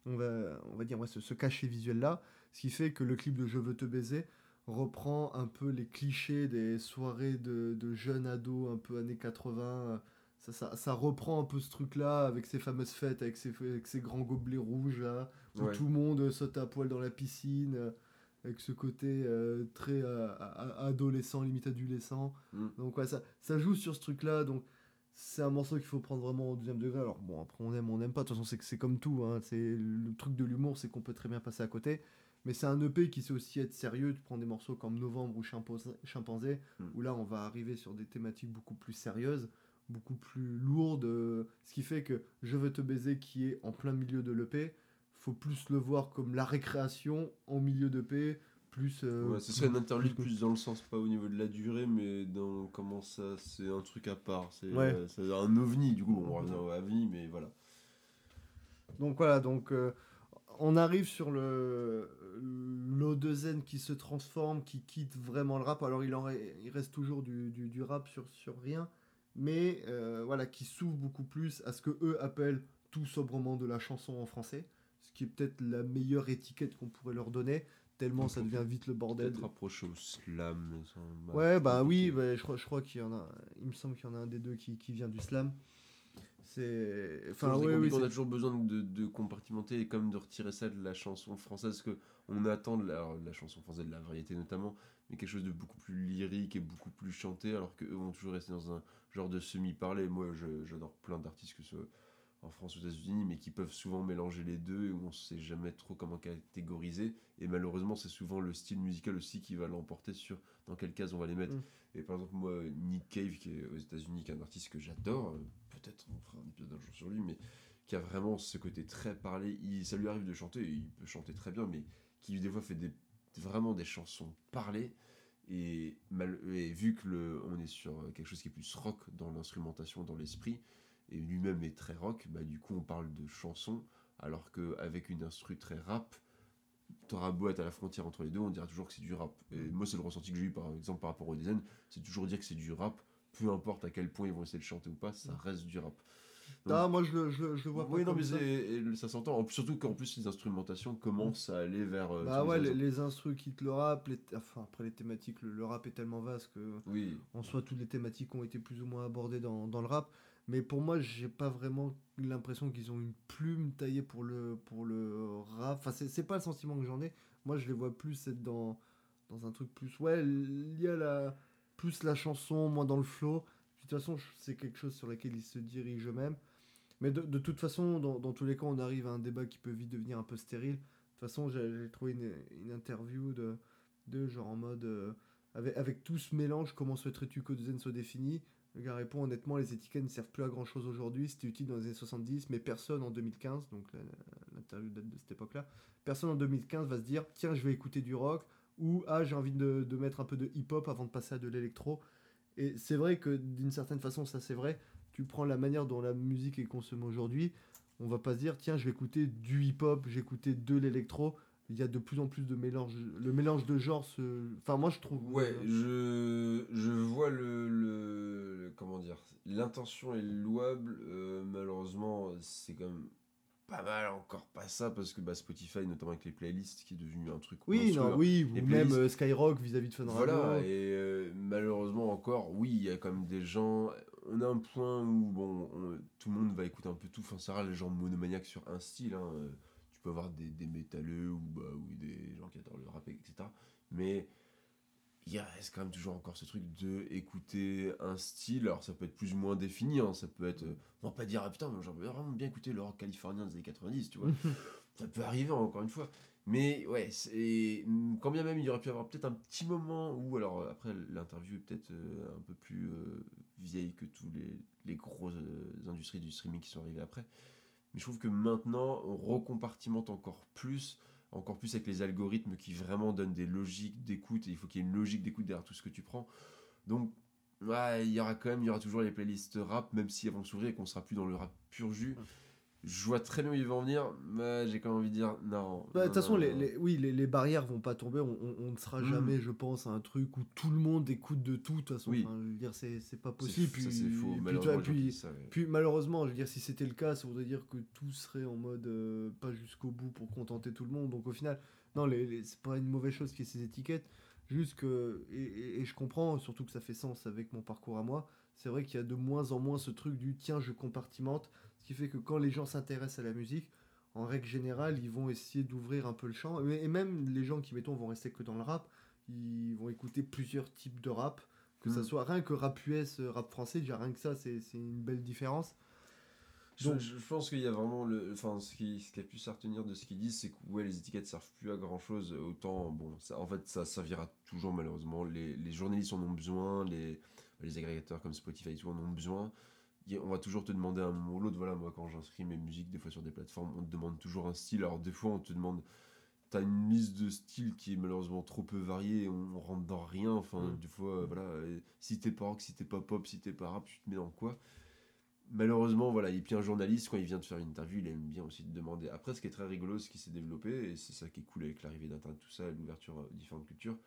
on va, on va dire, ouais, ce, ce cachet visuel là, ce qui fait que le clip de Je veux te baiser reprend un peu les clichés des soirées de, de jeunes ados un peu années 80. Ça, ça, ça reprend un peu ce truc-là avec ces fameuses fêtes, avec ces, avec ces grands gobelets rouges là, où Ouais. tout le monde saute à poil dans la piscine, avec ce côté euh, très euh, adolescent, limite adolescent. Mm. Donc ouais, ça, ça joue sur ce truc-là, donc c'est un morceau qu'il faut prendre vraiment au deuxième degré. Alors bon, après on aime, on n'aime pas, de toute façon c'est comme tout, hein. c'est le truc de l'humour, c'est qu'on peut très bien passer à côté. Mais c'est un EP qui sait aussi être sérieux, tu prends des morceaux comme Novembre ou Chimpanzé, Chimpanzé Mm. où là on va arriver sur des thématiques beaucoup plus sérieuses, beaucoup plus lourdes, ce qui fait que Je veux te baiser qui est en plein milieu de l'EP, faut plus le voir comme la récréation en milieu d'EP, plus... euh, Ouais, ce serait une interlude plus- plus dans le sens, pas au niveau de la durée, mais dans comment ça, c'est un truc à part. C'est Ouais. euh, un ovni, du coup, on revient au ovni, mais voilà. Donc voilà, donc euh, on arrive sur le l'O2N qui se transforme, qui quitte vraiment le rap. Alors il, en il reste toujours du, du, du rap sur, sur rien, mais euh, voilà, qui s'ouvre beaucoup plus à ce que eux appellent tout sobrement de la chanson en français, ce qui est peut-être la meilleure étiquette qu'on pourrait leur donner, tellement ça devient vite le bordel. Peut-être rapproché au slam. ça, bah, Ouais, bah oui, bah, je crois, je crois qu'il y en a, il me semble qu'il y en a un des deux qui, qui vient du slam. C'est. Enfin, ouais, oui, on a toujours besoin de, de compartimenter et comme de retirer ça de la chanson française, parce que on attend de la, alors, de la chanson française, de la variété notamment, mais quelque chose de beaucoup plus lyrique et beaucoup plus chanté, alors qu'eux vont toujours rester dans un genre de semi-parlé. Moi, j'adore plein d'artistes, que ce soit en France ou aux États-Unis, mais qui peuvent souvent mélanger les deux et où on sait jamais trop comment catégoriser. Et malheureusement, c'est souvent le style musical aussi qui va l'emporter sur dans quelle case on va les mettre. Mm. Et par exemple, moi, Nick Cave, qui est aux États-Unis, qui est un artiste que j'adore, euh, peut-être on fera un épisode un jour sur lui, mais qui a vraiment ce côté très parlé. Il, ça lui arrive de chanter, et il peut chanter très bien, mais qui des fois fait des, vraiment des chansons parlées. Et, mal, et vu que le, on est sur quelque chose qui est plus rock dans l'instrumentation, dans l'esprit, et lui-même est très rock, bah du coup on parle de chansons, alors qu'avec une instru très rap, t'auras beau être à la frontière entre les deux, on dira toujours que c'est du rap. Et moi c'est le ressenti que j'ai eu par exemple par rapport au design, c'est toujours dire que c'est du rap, peu importe à quel point ils vont essayer de chanter ou pas, ça reste du rap. Ah, moi je le, je, je vois pas oui, non, mais ça. ça s'entend. Surtout qu'en plus, les instrumentations commencent à aller vers. euh, Bah ouais, les, les instrus quittent le rap, les- enfin après les thématiques, le, le rap est tellement vaste que Oui, en soi toutes les thématiques ont été plus ou moins abordées dans, dans le rap. Mais pour moi, j'ai pas vraiment l'impression qu'ils ont une plume taillée pour le, pour le rap. Enfin, c'est pas le sentiment que j'en ai. Moi, je les vois plus être dans, dans un truc plus, ouais, lié à la, plus la chanson, moins dans le flow. De toute façon, c'est quelque chose sur lequel ils se dirigent eux-mêmes. Mais de, de toute façon, dans, dans tous les cas, on arrive à un débat qui peut vite devenir un peu stérile. De toute façon, j'ai j'ai trouvé une, une interview de, de genre en mode euh, avec, avec tout ce mélange, comment souhaiterais-tu que Zen soit défini Le gars répond honnêtement, les étiquettes ne servent plus à grand chose aujourd'hui. C'était utile dans les années 70, mais personne en 2015, donc l'interview date de cette époque-là, personne en 2015 va se dire tiens, je vais écouter du rock ou ah, j'ai envie de, de mettre un peu de hip-hop avant de passer à de l'électro. Et c'est vrai que d'une certaine façon, ça c'est vrai. Tu prends la manière dont la musique est consommée aujourd'hui, on va pas se dire tiens, je vais écouter du hip-hop, j'ai écouté de l'électro. Il y a de plus en plus de mélange. Le mélange de genres se. Enfin, moi je trouve. ouais, je, je vois le, le- Comment dire L'intention est louable. euh, malheureusement, c'est quand même pas mal encore pas ça parce que bah, Spotify, notamment avec les playlists, qui est devenu un truc. Oui, non, oui, ou même euh, Skyrock vis-à-vis de Fun Voilà, Radio. et euh, malheureusement encore, oui, il y a quand même des gens. On a un point où bon, on- tout le monde va écouter un peu tout. Enfin, c'est rare les gens monomaniaques sur un style. hein. Tu peux avoir des, des métalleux ou, bah, ou des gens qui adorent le rap, etc. Mais il y a- reste quand même toujours encore ce truc de écouter un style. Alors, ça peut être plus ou moins défini. hein. Ça peut être. euh, on va pas dire, ah putain, j'aimerais vraiment bien écouter le rock californien des années 90, tu vois. ça peut arriver encore une fois. Mais ouais, c'est quand bien même il y aurait pu y avoir peut-être un petit moment où, alors euh, après l'interview est peut-être euh, un peu plus euh, vieille que tous les, les grosses industries du streaming qui sont arrivées après. Mais je trouve que maintenant on recompartimente encore plus, encore plus avec les algorithmes qui vraiment donnent des logiques d'écoute il faut qu'il y ait une logique d'écoute derrière tout ce que tu prends. Donc, ouais, il y aura quand même, il y aura toujours les playlists rap, même si elles vont s'ouvrir et qu'on sera plus dans le rap pur jus. Je vois très bien où ils vont en venir, mais j'ai quand même envie de dire non. Bah, De toute façon, non, les, oui, les, les barrières vont pas tomber. On, on- on ne sera Mm. jamais, je pense, à un truc où tout le monde écoute de tout. De toute façon, Oui. Enfin, je veux dire, c'est pas possible. ça, Puis, c'est faux. puis, Malheureusement, toi- puis- ça, malheureusement, je veux dire, si c'était le cas, ça voudrait dire que tout serait en mode euh, pas jusqu'au bout pour contenter tout le monde. Donc au final, non, les, les- c'est pas une mauvaise chose qu'il y ait ces étiquettes. Juste que, et, et- et je comprends, surtout que ça fait sens avec mon parcours à moi, c'est vrai qu'il y a de moins en moins ce truc du tiens, je compartimente. Qui fait que quand les gens s'intéressent à la musique, en règle générale, ils vont essayer d'ouvrir un peu le champ. Et même les gens qui, mettons, vont rester que dans le rap, ils vont écouter plusieurs types de rap. Que ça Mm. soit rien que rap US, euh, rap français, déjà rien que ça, c'est une belle différence. Donc- je pense qu'il y a vraiment le. Enfin, ce qui, ce qui a pu se retenir de ce qu'ils disent, c'est que ouais, les étiquettes servent plus à grand chose. Autant, bon, ça, en fait, ça servira toujours malheureusement. Les, les journalistes en ont besoin, les, les agrégateurs comme Spotify et tout en ont besoin. On va toujours te demander à un moment ou l'autre. Voilà, moi, quand j'inscris mes musiques, des fois sur des plateformes, on te demande toujours un style. Alors, des fois, on te demande. T'as une liste de styles qui est malheureusement trop peu variée, on, on rentre dans rien. Enfin, Mm. des fois, voilà, si t'es pas rock, si t'es pas pop, si t'es pas rap, tu te mets dans quoi? Malheureusement, voilà, et puis un journaliste, quand il vient te faire une interview, il aime bien aussi te demander. Après, ce qui est très rigolo, ce qui s'est développé, et c'est ça qui est cool avec l'arrivée d'Internet, tout ça, l'ouverture aux différentes cultures,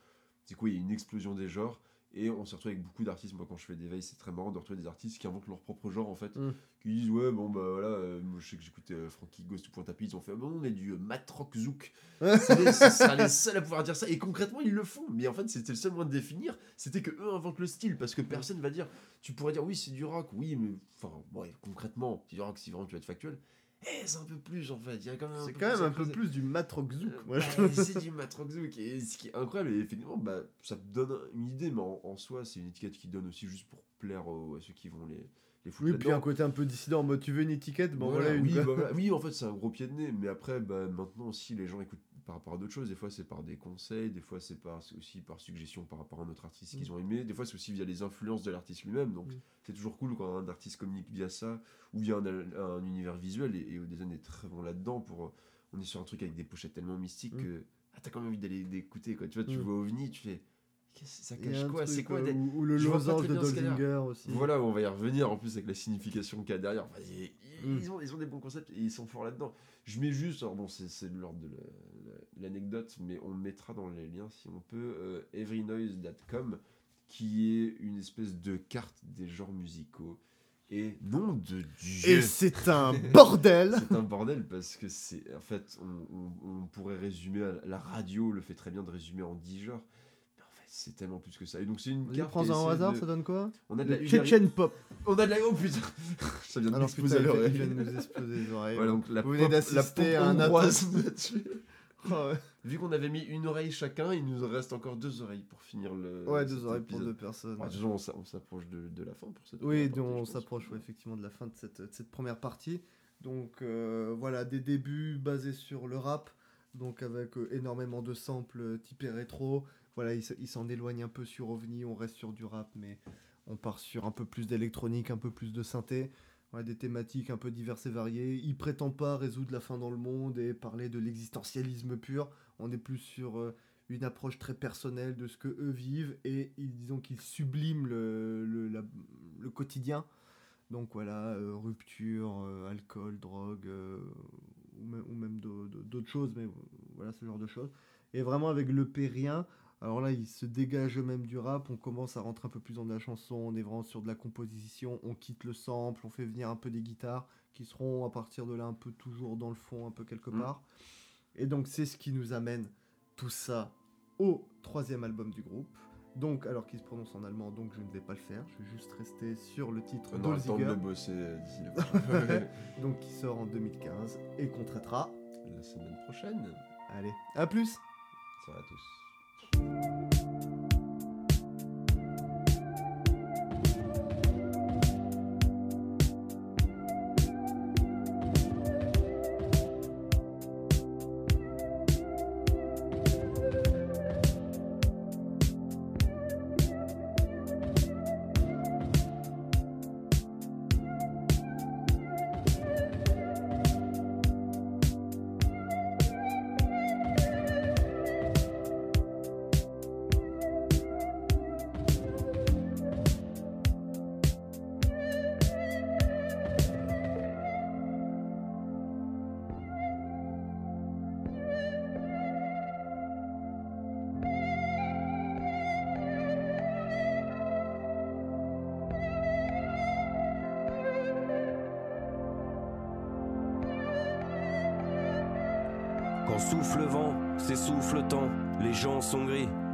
c'est quoi? Il y a une explosion des genres, et on s'est retrouvé avec beaucoup d'artistes. Moi, quand je fais des veilles, c'est très marrant de retrouver des artistes qui inventent leur propre genre, en fait, Mm. qui disent, ouais, bon, bah voilà, euh, moi, je sais que j'écoutais euh, Frankie Ghost ou Point Tapis, ils ont fait, bon, on est du euh, Matrock Zouk. C'est les- ce sera les seuls à pouvoir dire ça, et concrètement, ils le font. Mais en fait, c'était le seul moyen de définir, c'était que eux inventent le style, parce que personne va dire, tu pourrais dire oui c'est du rock, oui mais enfin ouais, concrètement c'est du rock si vraiment tu vas être factuel. Eh c'est un peu plus en fait, il y a quand même un C'est peu quand même plus à un peu plus du matrock zouk. Euh, bah, c'est du matrock zouk et ce qui est incroyable et effectivement bah ça te donne une idée mais en, en soi c'est une étiquette qui donne aussi juste pour plaire aux- à ceux qui vont les les foutre Oui, puis un côté un peu dissident en mode tu veux une étiquette, bon Voilà, voilà, une. oui, bah voilà. oui, en fait, c'est un gros pied de nez. Mais après, bah, maintenant aussi, les gens écoutent par rapport à d'autres choses. Des fois, c'est par des conseils. Des fois, c'est par, aussi par suggestion par rapport à un autre artiste qu'ils ont aimé. Des fois, c'est aussi via les influences de l'artiste lui-même. Donc, Mm. c'est toujours cool quand un artiste communique via ça ou via un, un univers visuel. Et, et Odezen est très bon là-dedans. Pour, euh, on est sur un truc avec des pochettes tellement mystiques Mm. que ah, t'as quand même envie d'aller d'écouter. Quoi. Tu vois, tu Mm. vois OVNI, tu fais. Ça cache quoi? truc, C'est quoi euh, des- ou, ou le losange de Dolzinger aussi. voilà, on va y revenir en plus avec la signification qu'il y a derrière. Enfin, ils, Mm. ils ont, ils ont des bons concepts et ils sont forts là-dedans. Je mets juste, alors bon, c'est de l'ordre de la- la- l'anecdote, mais on mettra dans les liens si on peut euh, everynoise.com qui est une espèce de carte des genres musicaux. Et nom de Dieu Et c'est un bordel c'est un bordel parce que c'est en fait on, on- on pourrait résumer à- la radio le fait très bien de résumer en 10 genres c'est tellement plus que ça et donc c'est une carte prends essaie hasard, de- ça donne quoi on a de la Chechen pop. on a de la oh putain ça vient de Alors m'exploser putain, à il l'oreille vient de nous exploser les oreilles. voilà donc la Vous venez d'assister à un là-dessus. Ah ouais. vu qu'on avait mis une oreille chacun il nous reste encore deux oreilles pour finir le Ouais, deux oreilles pour deux personnes. Ouais, façon, on s'a- on s'approche de, de la fin pour cette Oui, donc partie, on s'approche ouais, effectivement de la fin de cette, de cette première partie. Donc euh, voilà, des débuts basés sur le rap, donc avec euh, énormément de samples euh, typés rétro. Voilà, il, il s'en éloigne un peu sur OVNI, on reste sur du rap, mais on part sur un peu plus d'électronique, un peu plus de synthé. Des thématiques un peu diverses et variées. Il prétend pas résoudre la fin dans le monde et parler de l'existentialisme pur. On est plus sur euh, une approche très personnelle de ce que eux vivent et ils, disons qu'ils subliment le, le, quotidien. Donc voilà, rupture, alcool, drogue, ou, même- d'autres choses, mais voilà ce genre de choses. Et vraiment avec le rien, alors là il se dégage même du rap, on commence à rentrer un peu plus dans de la chanson, on est vraiment sur de la composition, on quitte le sample, on fait venir un peu des guitares qui seront à partir de là un peu toujours dans le fond, un peu quelque Mm. part. Et donc c'est ce qui nous amène tout ça au troisième album du groupe. Donc, alors qu'il se prononce en allemand, donc je ne vais pas le faire. Je vais juste rester sur le titre on aura le temps de bosser d'ici donc qui sort en 2015 et qu'on traitera. la semaine prochaine Allez, à plus ça va à tous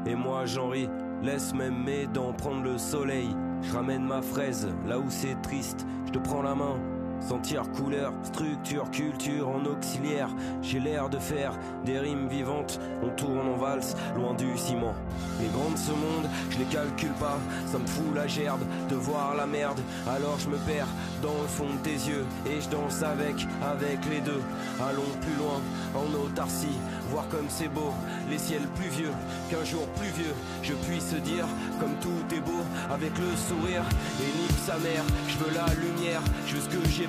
et moi j'en ris. Laisse même mes dents prendre le soleil. Je ramène ma fraise là où c'est triste. Je te prends la main. Sentir couleur, structure, culture en auxiliaire. J'ai l'air de faire des rimes vivantes. On tourne en valse, loin du ciment. Les grands de ce monde, je les calcule pas. Ça me fout la gerbe de voir la merde. Alors je me perds dans le fond de tes yeux. Et je danse avec, avec les deux. Allons plus loin, en autarcie. Voir comme c'est beau, les ciels pluvieux. Qu'un jour pluvieux, je puisse dire comme tout est beau. Avec le sourire et nique sa mère. Je veux la lumière, je veux ce que j'ai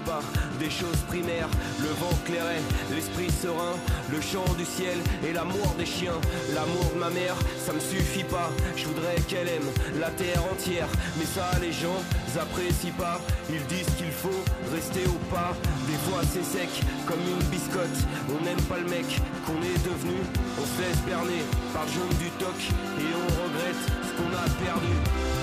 Des choses primaires, le vent clairet, l'esprit serein, le chant du ciel et l'amour des chiens. L'amour de ma mère, ça me suffit pas. Je voudrais qu'elle aime la terre entière. Mais ça, les gens apprécient pas. Ils disent qu'il faut rester au pas. Des fois, c'est sec comme une biscotte. On n'aime pas le mec qu'on est devenu. On se laisse berner par le jaune du toc et on regrette ce qu'on a perdu.